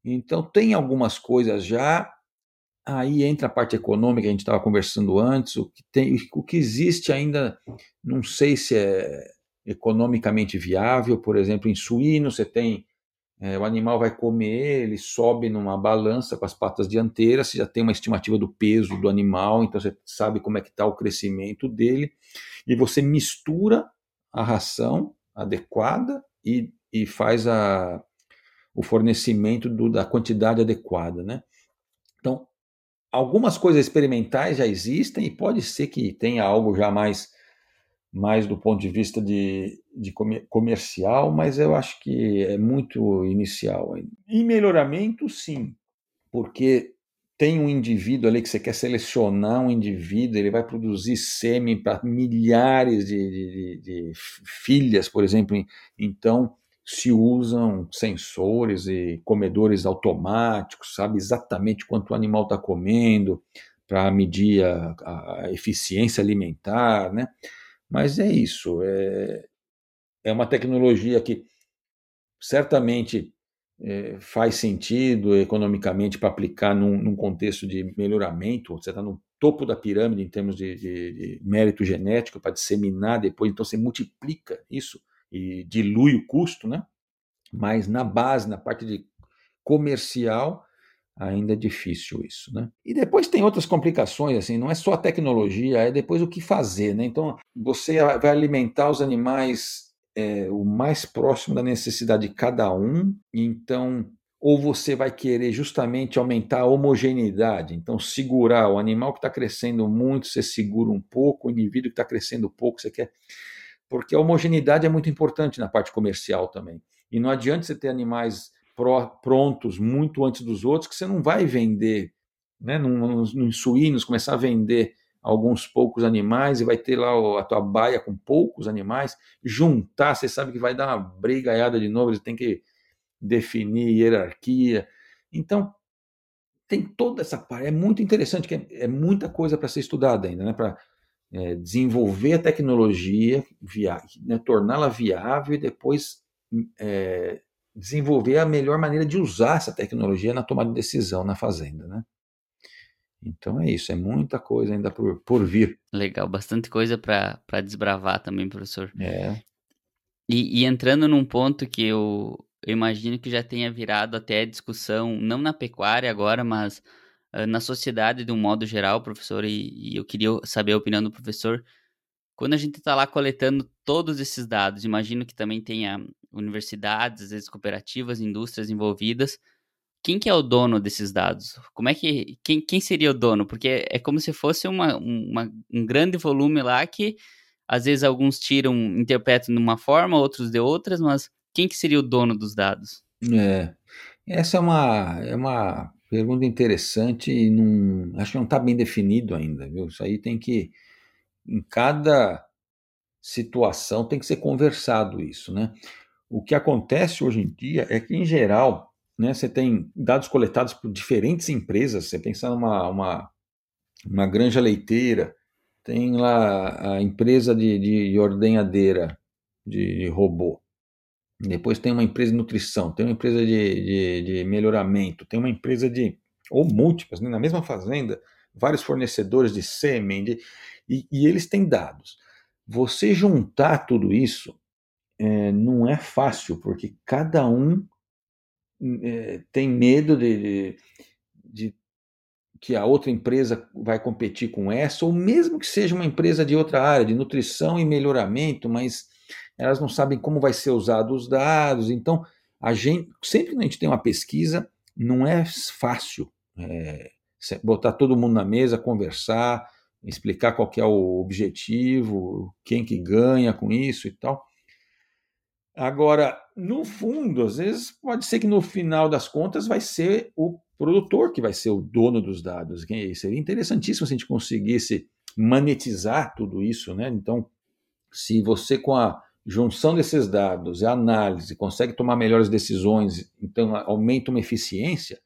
A: Então tem algumas coisas já, aí entra a parte econômica a gente estava conversando antes, o que tem, o que existe ainda, não sei se é economicamente viável, por exemplo, em suíno você tem é, o animal vai comer, ele sobe numa balança com as patas dianteiras, você já tem uma estimativa do peso do animal, então você sabe como é que está o crescimento dele, e você mistura a ração adequada e, e faz a, o fornecimento do, da quantidade adequada, né? Algumas coisas experimentais já existem e pode ser que tenha algo já mais mais do ponto de vista de, de comercial, mas eu acho que é muito inicial. E melhoramento, sim, porque tem um indivíduo ali que você quer selecionar um indivíduo, ele vai produzir sêmen para milhares de, de, de, filhas, por exemplo. Então, se usam sensores e comedores automáticos, sabe exatamente quanto o animal está comendo, para medir a, a eficiência alimentar, né? Mas é isso, é, é uma tecnologia que certamente é, faz sentido economicamente para aplicar num, num, contexto de melhoramento. Você está no topo da pirâmide em termos de, de, de mérito genético para disseminar depois, então você multiplica isso e dilui o custo, né? Mas na base, na parte de comercial, ainda é difícil isso, né? E depois tem outras complicações, assim, não é só a tecnologia, é depois o que fazer, né? Então, você vai alimentar os animais é, o mais próximo da necessidade de cada um, então, ou você vai querer justamente aumentar a homogeneidade, então segurar o animal que está crescendo muito, você segura um pouco, o indivíduo que está crescendo pouco, você quer... Porque a homogeneidade é muito importante na parte comercial também. E não adianta você ter animais prontos muito antes dos outros, que você não vai vender, né, nos, suínos, começar a vender alguns poucos animais e vai ter lá a tua baia com poucos animais, juntar, você sabe que vai dar uma brigaiada de novo, você tem que definir hierarquia. Então, tem toda essa parte, é muito interessante, que é, é muita coisa para ser estudada ainda, né, para é, desenvolver a tecnologia, né, torná-la viável e depois é, desenvolver a melhor maneira de usar essa tecnologia na tomada de decisão na fazenda, né? Então é isso, é muita coisa ainda por, por vir.
B: Legal, bastante coisa para desbravar também, professor.
A: É.
B: E, e, entrando num ponto que eu, eu, imagino que já tenha virado até discussão, não na pecuária agora, mas na sociedade de um modo geral, professor, e, e eu queria saber a opinião do professor. Quando a gente está lá coletando todos esses dados, imagino que também tenha universidades, às vezes cooperativas, indústrias envolvidas. Quem que é o dono desses dados? Como é que quem, quem seria o dono? Porque é como se fosse uma, uma, um grande volume lá que às vezes alguns tiram, interpretam de uma forma, outros de outras, mas quem que seria o dono dos dados?
A: É, essa é uma, é uma pergunta interessante e não, acho que não está bem definido ainda, viu? Isso aí tem que, em cada situação tem que ser conversado isso, né? O que acontece hoje em dia é que, em geral, né, você tem dados coletados por diferentes empresas. Você pensar numa uma, uma granja leiteira, tem lá a empresa de, de ordenhadeira de, de robô. Depois tem uma empresa de nutrição, tem uma empresa de, de, de melhoramento, tem uma empresa de. ou múltiplas, né, na mesma fazenda, vários fornecedores de sêmen, de, e, e eles têm dados. Você juntar tudo isso é, não é fácil, porque cada um é, tem medo de, de, de, que a outra empresa vai competir com essa, ou mesmo que seja uma empresa de outra área, de nutrição e melhoramento, mas elas não sabem como vai ser usado os dados. Então, a gente sempre que a gente tem uma pesquisa, não é fácil é, botar todo mundo na mesa, conversar, explicar qual é o objetivo, quem que ganha com isso e tal. Agora, no fundo, às vezes pode ser que no final das contas vai ser o produtor que vai ser o dono dos dados. Seria interessantíssimo se a gente conseguisse monetizar tudo isso, né? Então, se você com a junção desses dados e análise consegue tomar melhores decisões, então aumenta uma eficiência,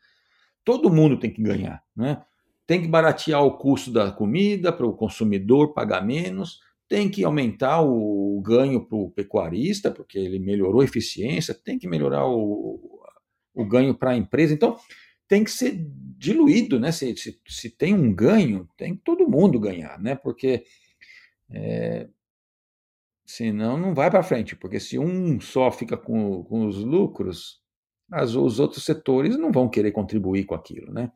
A: todo mundo tem que ganhar, né? Tem que baratear o custo da comida para o consumidor pagar menos, tem que aumentar o ganho para o pecuarista, porque ele melhorou a eficiência, tem que melhorar o, o ganho para a empresa. Então, tem que ser diluído, né? Se, se, se, tem um ganho, tem que todo mundo ganhar, né? Porque é, senão não vai para frente, porque se um só fica com, com os lucros, as, os outros setores não vão querer contribuir com aquilo, né?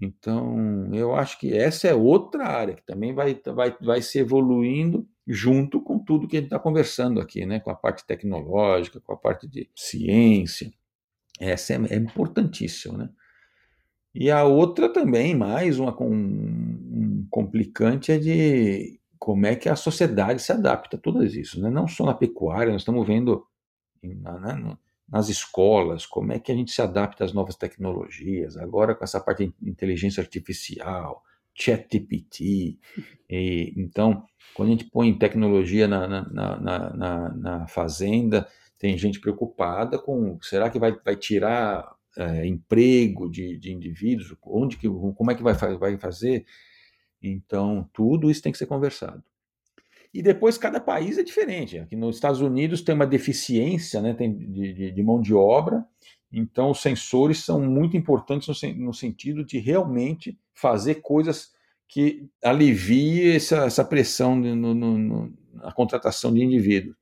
A: Então, eu acho que essa é outra área que também vai, vai, vai se evoluindo junto com tudo que a gente está conversando aqui, né? com a parte tecnológica, com a parte de ciência. Essa é, é importantíssima. Né? E a outra também, mais uma, um, um complicante, é de como é que a sociedade se adapta a tudo isso. Né? Não só na pecuária, nós estamos vendo na, na, nas escolas, como é que a gente se adapta às novas tecnologias, agora com essa parte de inteligência artificial, ChatGPT. então, quando a gente põe tecnologia na, na, na, na, na fazenda, tem gente preocupada com será que vai, vai tirar é, emprego de, de indivíduos, onde que, como é que vai, vai fazer? Então, tudo isso tem que ser conversado. E depois cada país é diferente. Aqui nos Estados Unidos tem uma deficiência né, tem de, de, de mão de obra, então os sensores são muito importantes no, no sentido de realmente fazer coisas que aliviem essa, essa pressão no, no, na contratação de indivíduos.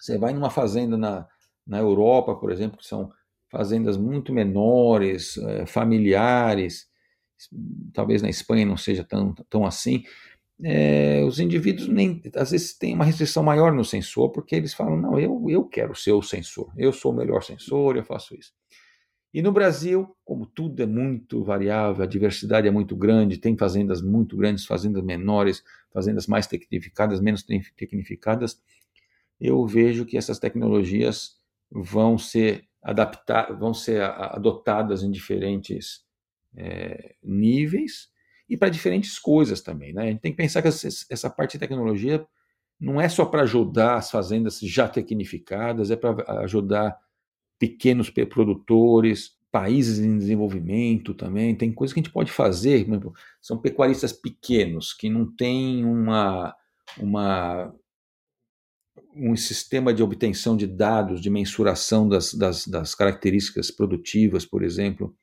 A: Você vai numa fazenda na, na Europa, por exemplo, que são fazendas muito menores, é, familiares, talvez na Espanha não seja tão, tão assim, é, os indivíduos nem às vezes têm uma restrição maior no sensor, porque eles falam: não, eu, eu quero ser o sensor, eu sou o melhor sensor, eu faço isso. E no Brasil, como tudo é muito variável, a diversidade é muito grande, tem fazendas muito grandes, fazendas menores, fazendas mais tecnificadas, menos tecnificadas, eu vejo que essas tecnologias vão ser adaptadas, vão ser adotadas em diferentes é, níveis e para diferentes coisas também. Né? A gente tem que pensar que essa parte de tecnologia não é só para ajudar as fazendas já tecnificadas, é para ajudar pequenos produtores, países em desenvolvimento também. Tem coisas que a gente pode fazer. São pecuaristas pequenos que não têm uma, uma um sistema de obtenção de dados, de mensuração das, das, das características produtivas, por exemplo,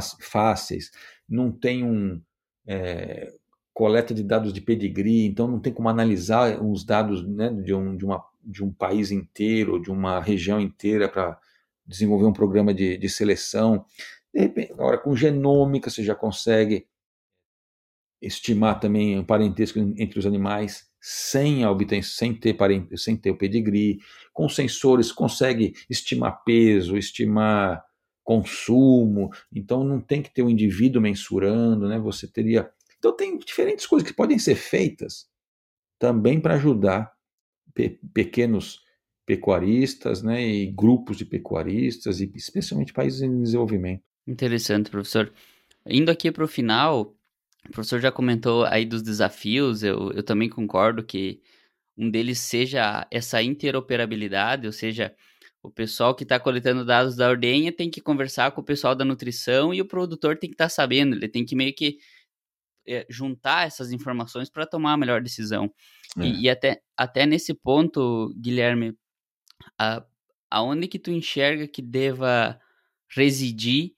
A: fáceis, não tem um, é, coleta de dados de pedigree, então não tem como analisar os dados né, de, um, de, uma, de um país inteiro, de uma região inteira para desenvolver um programa de, de seleção. De repente, agora, com genômica, você já consegue estimar também o parentesco entre os animais sem a obtenção, sem ter, parente, sem ter o pedigree. Com sensores, consegue estimar peso, estimar consumo, então não tem que ter o um indivíduo mensurando, né? Você teria. Então tem diferentes coisas que podem ser feitas também para ajudar pe pequenos pecuaristas, né, e grupos de pecuaristas e especialmente países em desenvolvimento.
B: Interessante, professor. Indo aqui para o final, o professor já comentou aí dos desafios, eu, eu também concordo que um deles seja essa interoperabilidade, ou seja, o pessoal que está coletando dados da ordenha tem que conversar com o pessoal da nutrição e o produtor tem que estar tá sabendo, ele tem que meio que é, juntar essas informações para tomar a melhor decisão. É. E, e, até, até nesse ponto, Guilherme, a, aonde que tu enxerga que deva residir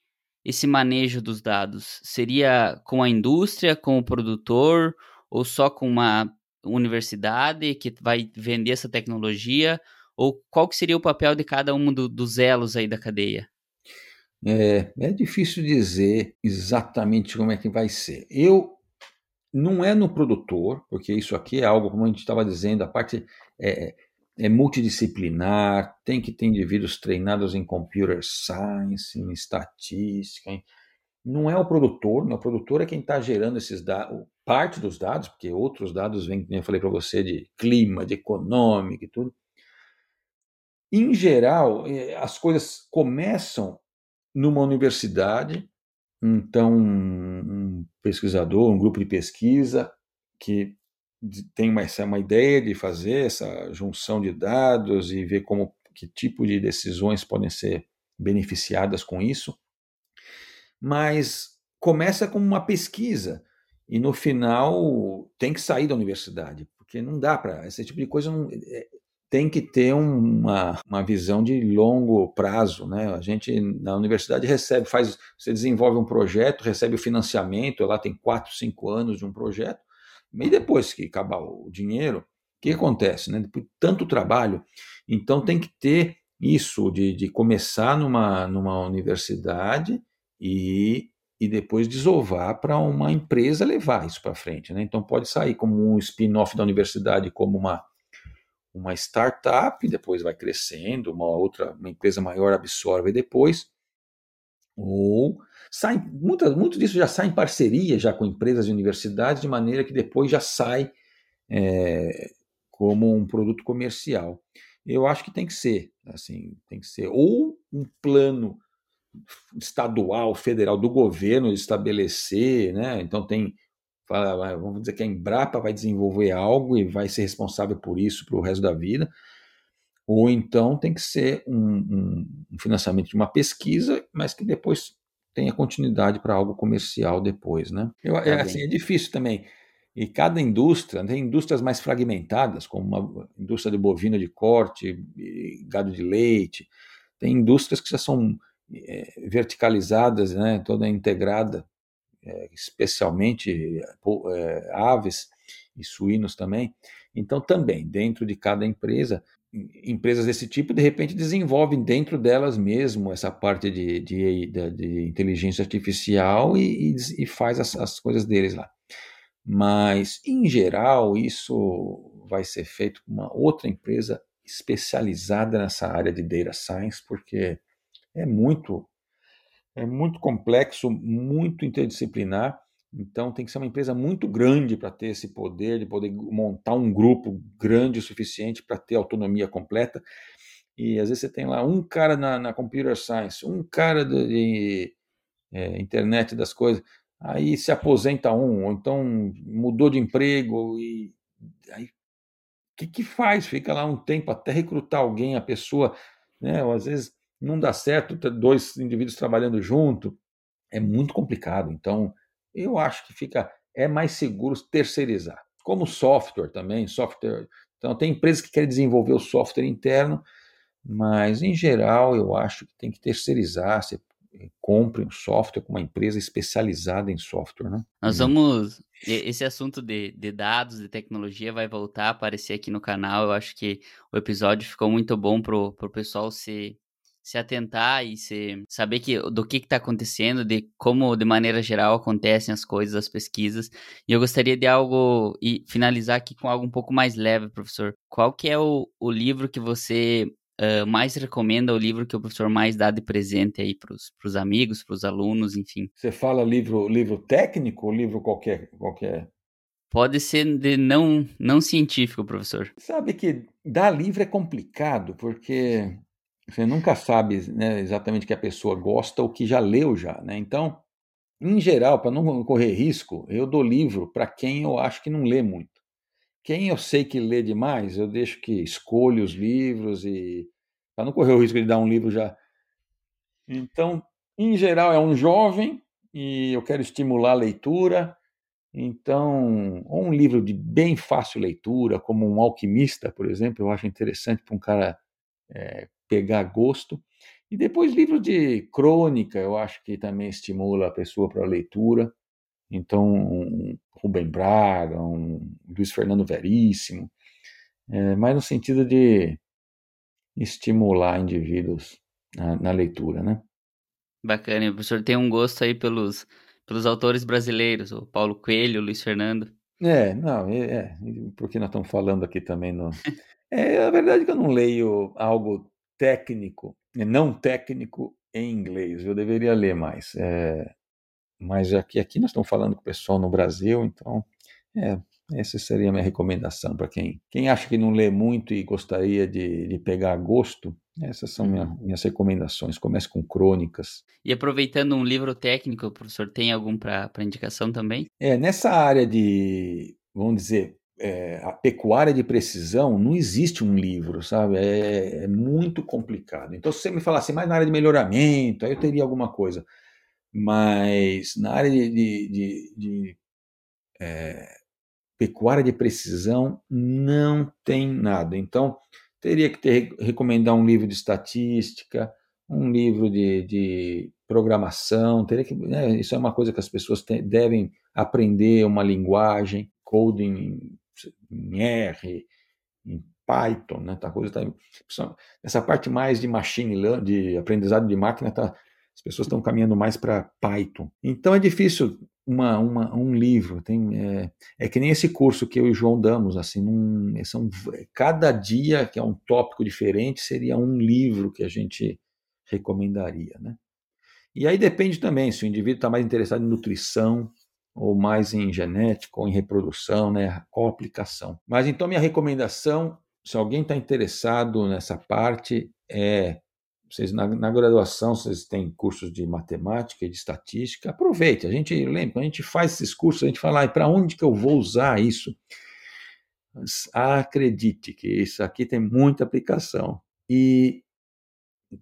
B: esse manejo dos dados? Seria com a indústria, com o produtor, ou só com uma universidade que vai vender essa tecnologia? Ou qual que seria o papel de cada um do, dos elos aí da cadeia?
A: É, é difícil dizer exatamente como é que vai ser. Eu não é no produtor, porque isso aqui é algo, como a gente estava dizendo, a parte é, é multidisciplinar, tem que ter indivíduos treinados em computer science, em estatística. Em... Não é o produtor, não, o produtor é quem está gerando esses dados, parte dos dados, porque outros dados vêm, como eu falei para você, de clima, de econômica e tudo. Em geral, eh, as coisas começam numa universidade, então um pesquisador, um grupo de pesquisa que tem uma, uma ideia de fazer essa junção de dados e ver como que tipo de decisões podem ser beneficiadas com isso. Mas começa com uma pesquisa e no final tem que sair da universidade, porque não dá para esse tipo de coisa não, é, tem que ter uma, uma visão de longo prazo, né? A gente na universidade recebe, faz, você desenvolve um projeto, recebe o financiamento, lá tem quatro, cinco anos de um projeto, e depois que acabar o dinheiro, o que acontece? Né? Depois de tanto trabalho, então tem que ter isso de, de começar numa, numa universidade e, e depois desovar para uma empresa levar isso para frente. Né? Então pode sair como um spin-off da universidade, como uma, uma startup, depois vai crescendo, uma outra, uma empresa maior absorve depois, ou sai, muita, muito disso já sai em parceria já com empresas e universidades, de maneira que depois já sai é, como um produto comercial. Eu acho que tem que ser, assim, tem que ser ou um plano estadual, federal do governo estabelecer, né? Então tem, fala, vamos dizer que a Embrapa vai desenvolver algo e vai ser responsável por isso para o resto da vida, ou então tem que ser um, um, um financiamento de uma pesquisa, mas que depois tenha continuidade para algo comercial depois, né? Eu, é, assim, é difícil também. E cada indústria, tem indústrias mais fragmentadas, como uma indústria de bovino de corte, gado de leite, tem indústrias que já são é, verticalizadas, né, toda integrada, é, especialmente é, aves e suínos também. Então, também, dentro de cada empresa, empresas desse tipo, de repente, desenvolvem dentro delas mesmo essa parte de, de, de, de inteligência artificial e, e, e faz as, as, coisas deles lá. Mas, em geral, isso vai ser feito com uma outra empresa especializada nessa área de data science, porque é muito, é muito complexo, muito interdisciplinar então tem que ser uma empresa muito grande para ter esse poder, de poder montar um grupo grande o suficiente para ter autonomia completa. E às vezes você tem lá um cara na, na computer science, um cara de é, internet das coisas, aí se aposenta um, ou então mudou de emprego e aí o que, que faz? Fica lá um tempo até recrutar alguém, a pessoa, né? Ou às vezes não dá certo ter dois indivíduos trabalhando junto, é muito complicado. Então eu acho que fica é mais seguro terceirizar. Como software também, software. Então tem empresas que querem desenvolver o software interno, mas em geral eu acho que tem que terceirizar. Você compre um software com uma empresa especializada em software, né?
B: Nós vamos. Esse assunto de, de dados, de tecnologia, vai voltar a aparecer aqui no canal. Eu acho que o episódio ficou muito bom para o pessoal se se atentar e se saber que, do que está acontecendo, de como, de maneira geral, acontecem as coisas, as pesquisas. E eu gostaria de algo, e finalizar aqui com algo um pouco mais leve, professor. Qual que é o, o livro que você uh, mais recomenda, o livro que o professor mais dá de presente aí para os amigos, para os alunos, enfim?
A: Você fala livro, livro técnico ou livro qualquer? qualquer?
B: Pode ser de não, não científico, professor.
A: Sabe que dar livro é complicado, porque você nunca sabe né, exatamente o que a pessoa gosta ou que já leu já, né? Então, em geral, para não correr risco, eu dou livro para quem eu acho que não lê muito. Quem eu sei que lê demais, eu deixo que escolha os livros e para não correr o risco de dar um livro já. Então, em geral, é um jovem e eu quero estimular a leitura. Então, ou um livro de bem fácil leitura, como um alquimista, por exemplo, eu acho interessante para um cara é, pegar gosto. E depois livro de crônica, eu acho que também estimula a pessoa para a leitura. Então, um Rubem Braga, um Luiz Fernando Veríssimo, é, mas no sentido de estimular indivíduos na, na leitura, né?
B: Bacana. O professor tem um gosto aí pelos, pelos autores brasileiros, o Paulo Coelho, o Luiz Fernando.
A: É, não, é, é, porque nós estamos falando aqui também no. É, a verdade é que eu não leio algo técnico, não técnico em inglês, eu deveria ler mais. É, mas aqui, aqui nós estamos falando com o pessoal no Brasil, então é, essa seria a minha recomendação para quem, quem acha que não lê muito e gostaria de, de pegar gosto. Essas são minha, uhum. minhas recomendações. Comece com crônicas.
B: E aproveitando um livro técnico, professor, tem algum para indicação também?
A: É, nessa área de, vamos dizer, é, a pecuária de precisão, não existe um livro, sabe? É, é, muito complicado. Então, se você me falasse mais na área de melhoramento, aí eu teria alguma coisa. Mas na área de, de, de, de é, pecuária de precisão não tem nada. Então, teria que ter, recomendar um livro de estatística, um livro de, de programação, teria que, né, isso é uma coisa que as pessoas te, devem aprender, uma linguagem, coding em, R, em Python, né, tá, coisa tá, essa parte mais de machine learning, de aprendizado de máquina, tá, as pessoas estão caminhando mais para Python. Então é difícil uma, uma, um livro. Tem, é, é, que nem esse curso que eu e o João damos. Assim, num, são, cada dia, que é um tópico diferente, seria um livro que a gente recomendaria. Né? E aí depende também se o indivíduo está mais interessado em nutrição, ou mais em genética, ou em reprodução, né? qual aplicação. Mas então, minha recomendação, se alguém está interessado nessa parte, é vocês na, na, graduação vocês têm cursos de matemática e de estatística, aproveite. A gente lembra, a gente faz esses cursos, a gente fala, ah, para onde que eu vou usar isso? Mas acredite que isso aqui tem muita aplicação. E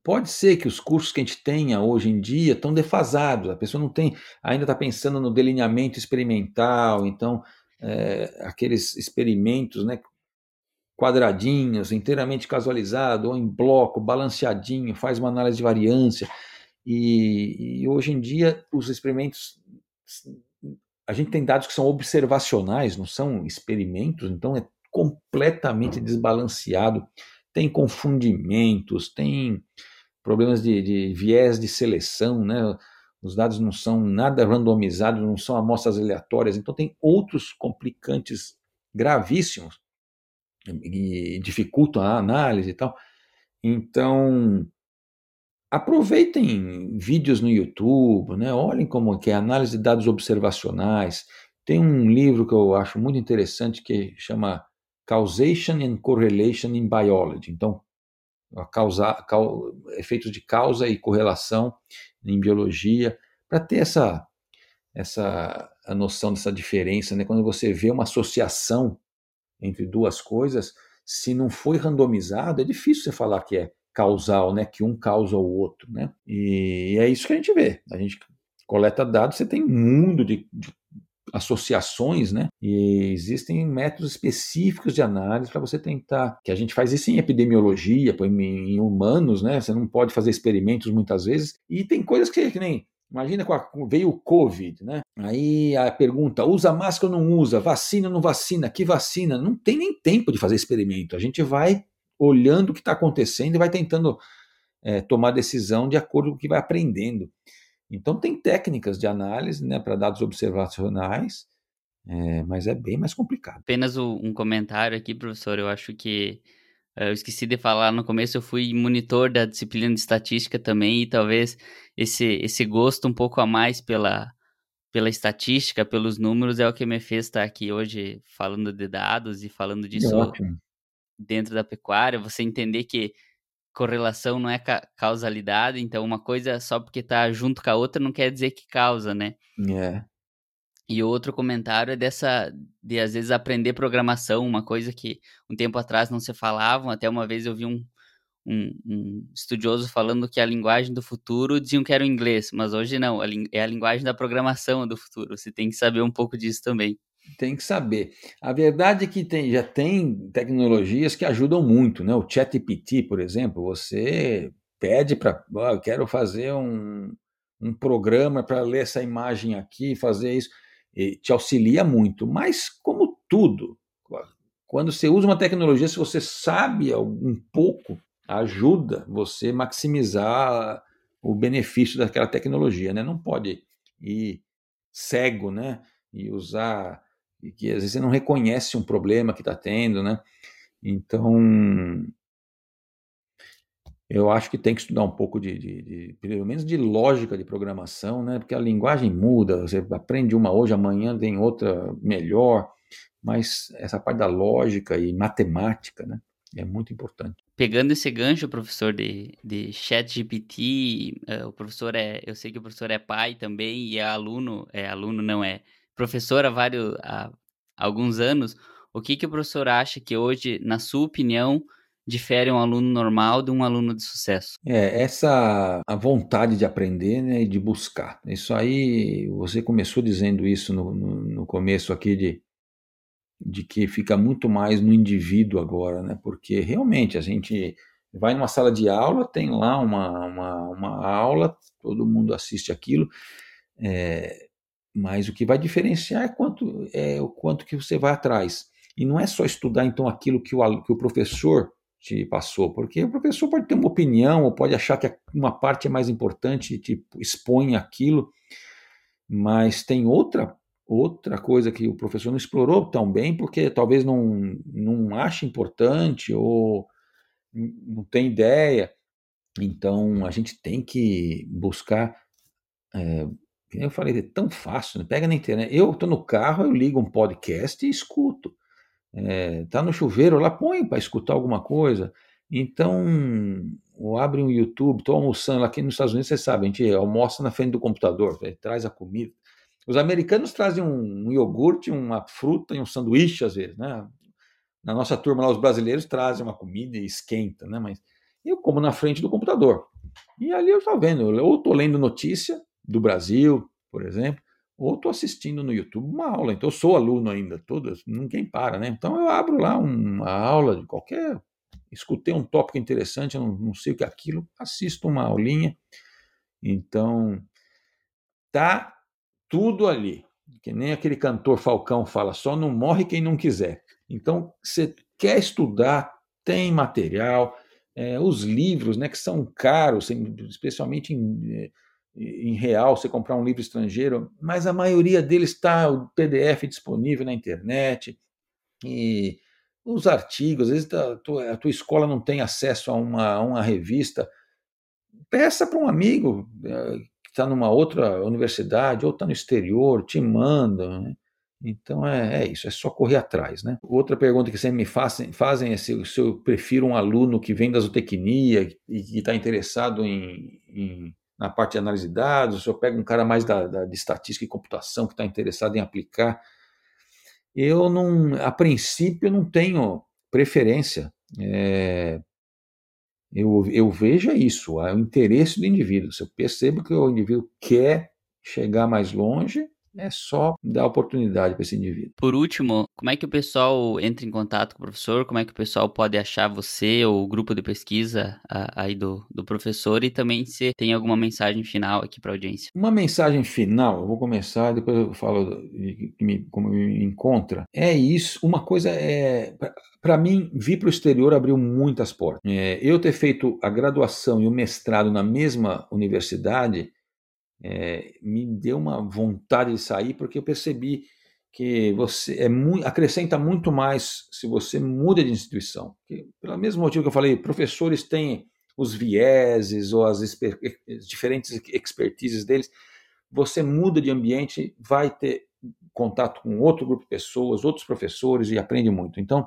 A: pode ser que os cursos que a gente tenha hoje em dia estão defasados. A pessoa não tem, ainda está pensando no delineamento experimental, então é, aqueles experimentos, né, quadradinhos, inteiramente casualizado, ou em bloco, balanceadinho, faz uma análise de variância. E, e, hoje em dia os experimentos, a gente tem dados que são observacionais, não são experimentos, então é completamente desbalanceado. Tem confundimentos, tem problemas de, de viés de seleção, né? Os dados não são nada randomizados, não são amostras aleatórias, então tem outros complicantes gravíssimos e dificultam a análise e tal. Então, aproveitem vídeos no YouTube, né? olhem como que é análise de dados observacionais. Tem um livro que eu acho muito interessante que chama Causation and Correlation in Biology. Então, causa, cal, efeitos de causa e correlação em biologia, para ter essa, essa a noção dessa diferença, né? quando você vê uma associação entre duas coisas, se não foi randomizado, é difícil você falar que é causal, né? Que um causa o outro, né? E é isso que a gente vê. A gente coleta dados, você tem um mundo de, de associações, né? E existem métodos específicos de análise para você tentar. Que a gente faz isso em epidemiologia, em humanos, né? Você não pode fazer experimentos muitas vezes. E tem coisas que, que nem Imagina veio o Covid, né? Aí a pergunta: usa máscara ou não usa? Vacina ou não vacina? Que vacina? Não tem nem tempo de fazer experimento. A gente vai olhando o que está acontecendo e vai tentando é, tomar decisão de acordo com o que vai aprendendo. Então, tem técnicas de análise né, para dados observacionais, é, mas é bem mais complicado.
B: Apenas um comentário aqui, professor. Eu acho que eh, eu esqueci de falar no começo, eu fui monitor da disciplina de estatística também, e talvez esse, esse gosto um pouco a mais pela, pela estatística, pelos números, é o que me fez estar aqui hoje falando de dados e falando disso Ótimo. dentro da pecuária. Você entender que correlação não é ca causalidade, então uma coisa só porque está junto com a outra não quer dizer que causa, né?
A: É.
B: E outro comentário é dessa, de às vezes aprender programação, uma coisa que um tempo atrás não se falavam. Até uma vez eu vi um, um, um, estudioso falando que a linguagem do futuro diziam que era o inglês, mas hoje não, é a linguagem da programação do futuro. Você tem que saber um pouco disso também.
A: Tem que saber. A verdade é que tem, já tem tecnologias que ajudam muito, né? O ChatGPT, por exemplo, você pede para, oh, eu quero fazer um, um programa para ler essa imagem aqui, fazer isso te auxilia muito. Mas, como tudo, quando você usa uma tecnologia, se você sabe um pouco, ajuda você maximizar o benefício daquela tecnologia, né? Não pode ir cego, né? E usar e que às vezes você não reconhece um problema que está tendo, né? Então eu acho que tem que estudar um pouco de, de, de, pelo menos de lógica de programação, né? Porque a linguagem muda, você aprende uma hoje, amanhã tem outra melhor, mas essa parte da lógica e matemática, né? É muito importante.
B: Pegando esse gancho, professor, de, de uh, o professor é, eu sei que o professor é pai também e é aluno, é aluno não é, professor há vários, há alguns anos, o que que o professor acha que hoje, na sua opinião, difere um aluno normal de um aluno de sucesso?
A: É, essa a vontade de aprender né, e de buscar. Isso aí, você começou dizendo isso no, no, no começo aqui de, de que fica muito mais no indivíduo agora, né? Porque realmente a gente vai numa sala de aula, tem lá uma, uma, uma aula, todo mundo assiste aquilo, é, mas o que vai diferenciar é, quanto, é o quanto que você vai atrás. E não é só estudar então aquilo que o, que o professor te passou, porque o professor pode ter uma opinião ou pode achar que uma parte é mais importante, tipo, expõe aquilo, mas tem outra outra coisa que o professor não explorou tão bem, porque talvez não, não ache importante ou não tem ideia. Então a gente tem que buscar. É, eu falei, é tão fácil, né? pega na internet. Eu estou no carro, eu ligo um podcast e escuto é, tá no chuveiro lá, põe para escutar alguma coisa. Então, abre um YouTube, estou almoçando lá aqui nos Estados Unidos, você sabe, a gente almoça na frente do computador, traz a comida. Os americanos trazem um, um iogurte, uma fruta e um sanduíche, às vezes, né? Na nossa turma lá, os brasileiros trazem uma comida e esquenta, né? Mas eu como na frente do computador. E ali eu estou vendo, ou estou lendo notícia do Brasil, por exemplo, ou estou assistindo no YouTube uma aula. Então, eu sou aluno ainda, todas, ninguém para, né? Então, eu abro lá uma aula de qualquer. Escutei um tópico interessante, não, não sei o que é aquilo, assisto uma aulinha. Então, tá tudo ali. Que nem aquele cantor Falcão fala, só não morre quem não quiser. Então, você quer estudar, tem material, é, os livros, né, que são caros, especialmente em em real, você comprar um livro estrangeiro, mas a maioria deles está o PDF disponível na internet e os artigos, às vezes a tua, a tua escola não tem acesso a uma, a uma revista, peça para um amigo eh, que está numa outra universidade ou está no exterior, te manda. Né? Então é, é, isso, é só correr atrás. Né? Outra pergunta que sempre me fazem, fazem é se, se eu prefiro um aluno que vem da zootecnia e que está interessado em, em na parte de análise de dados, eu pego um cara mais da, da de estatística e computação que está interessado em aplicar. Eu não, a princípio, não tenho preferência. É, eu, eu vejo isso, é o interesse do indivíduo. Se eu percebo que o indivíduo quer chegar mais longe, é só dar oportunidade para esse indivíduo.
B: Por último, como é que o pessoal entra em contato com o professor? Como é que o pessoal pode achar você ou o grupo de pesquisa aí do, do professor? E também se tem alguma mensagem final aqui para a audiência.
A: Uma mensagem final, eu vou começar, depois eu falo de, como me encontra. É isso, uma coisa é. Para mim, vir para o exterior abriu muitas portas. É, eu ter feito a graduação e o mestrado na mesma universidade é, me deu uma vontade de sair porque eu percebi que você é muito, acrescenta muito mais se você muda de instituição. Porque, pelo mesmo motivo que eu falei, professores têm os vieses ou as diferentes expertises deles. Você muda de ambiente, vai ter contato com outro grupo de pessoas, outros professores e aprende muito. Então,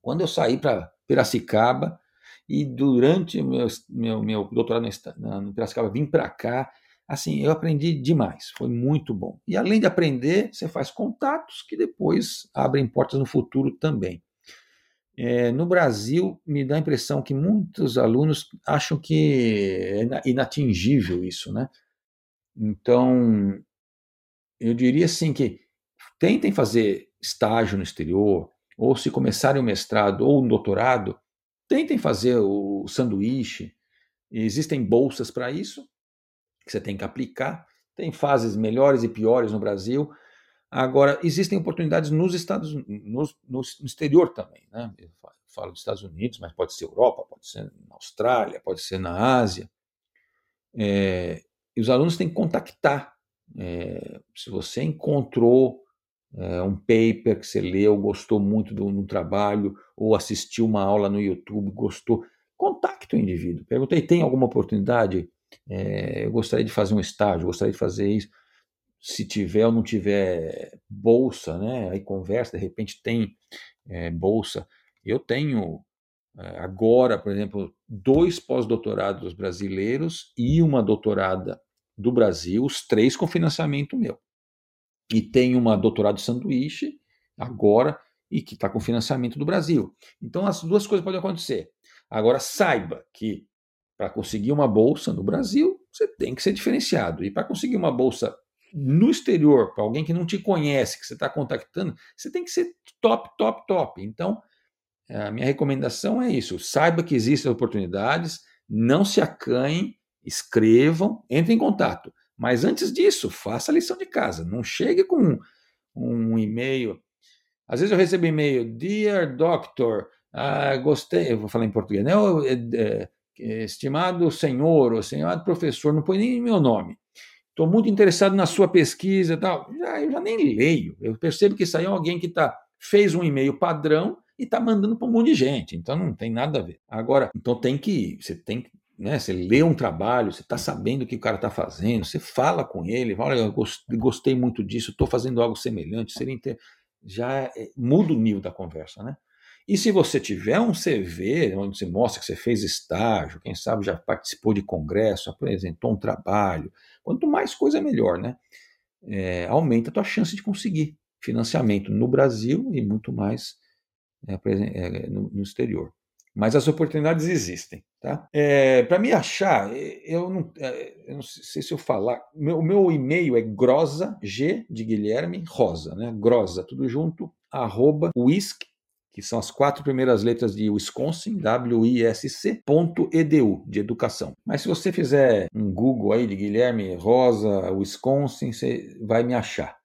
A: quando eu saí para Piracicaba e durante meu, meu, meu doutorado em Piracicaba vim para cá, assim, eu aprendi demais, foi muito bom. E além de aprender, você faz contatos que depois abrem portas no futuro também. É, no Brasil, me dá a impressão que muitos alunos acham que é inatingível isso, né? Então, eu diria assim que tentem fazer estágio no exterior, ou se começarem o mestrado ou um doutorado, tentem fazer o sanduíche. Existem bolsas para isso, que você tem que aplicar. Tem fases melhores e piores no Brasil. Agora, existem oportunidades nos Estados no, no, exterior também. Né? falo dos Estados Unidos, mas pode ser Europa, pode ser na Austrália, pode ser na Ásia. É, e os alunos têm que contactar. É, se você encontrou é, um paper que você leu, gostou muito do, do, trabalho, ou assistiu uma aula no YouTube, gostou, contacte o indivíduo. Perguntei, tem alguma oportunidade? É, eu gostaria de fazer um estágio, gostaria de fazer isso. Se tiver ou não tiver bolsa, né? Aí conversa, de repente tem é, bolsa. Eu tenho é, agora, por exemplo, dois pós-doutorados brasileiros e uma doutorada do Brasil, os três com financiamento meu. E tem uma doutorado sanduíche agora e que está com financiamento do Brasil. Então as duas coisas podem acontecer. Agora saiba que para conseguir uma bolsa no Brasil, você tem que ser diferenciado. E para conseguir uma bolsa no exterior, para alguém que não te conhece, que você está contactando, você tem que ser top, top, top. Então, a minha recomendação é isso: saiba que existem oportunidades, não se acanhem, escrevam, entrem em contato. Mas antes disso, faça a lição de casa. Não chegue com um, e-mail. Às vezes eu recebo e-mail, Dear Doctor, ah, gostei, eu vou falar em português, né? Estimado senhor ou senhor professor, não põe nem meu nome. Estou muito interessado na sua pesquisa e tal. Já, eu já nem leio. Eu percebo que isso aí é alguém que tá, fez um e-mail padrão e está mandando para um monte de gente. Então não tem nada a ver. Agora, então tem que. Você tem. Né, você lê um trabalho, você está sabendo o que o cara está fazendo, você fala com ele, olha, eu gostei muito disso, estou fazendo algo semelhante, seria inter... já é, muda o nível da conversa, né? E se você tiver um CV onde você mostra que você fez estágio, quem sabe já participou de congresso, apresentou um trabalho, quanto mais coisa melhor, né? É, aumenta a tua chance de conseguir financiamento no Brasil e muito mais é, é, no, no, exterior. Mas as oportunidades existem. Tá? É, Para me achar, eu não, é, eu não, sei se eu falar. Meu, o meu e-mail é grosa, G de Guilherme, rosa, né? Grosa, tudo junto, arroba whisk, que são as quatro primeiras letras de Wisconsin, W-I-S-C, ponto edu, de educação. Mas se você fizer um Google aí de Guilherme Rosa, Wisconsin, você vai me achar.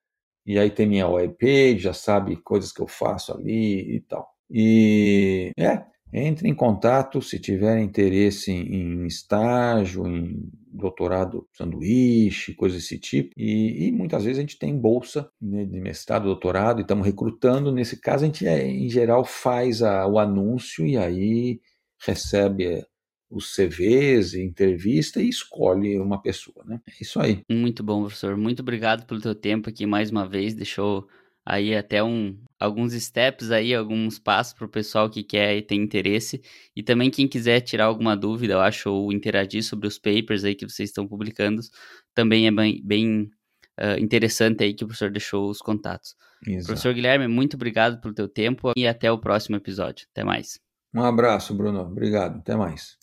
A: E aí tem minha webpage, já sabe coisas que eu faço ali e tal. E é, entre em contato se tiver interesse em estágio, em doutorado sanduíche, coisas desse tipo. E, e, muitas vezes a gente tem bolsa né, de mestrado, doutorado, e estamos recrutando. Nesse caso, a gente, é, em geral, faz a, o anúncio e aí recebe os CVs, entrevista e escolhe uma pessoa, né? É isso aí.
B: Muito bom, professor. Muito obrigado pelo teu tempo aqui mais uma vez. Deixou aí até um, alguns steps aí, alguns passos para o pessoal que quer e tem interesse. E também quem quiser tirar alguma dúvida, eu acho, ou interagir sobre os papers aí que vocês estão publicando, também é bem, bem uh, interessante aí que o professor deixou os contatos. Exato. Professor Guilherme, muito obrigado pelo teu tempo e até o próximo episódio. Até mais.
A: Um abraço, Bruno. Obrigado. Até mais.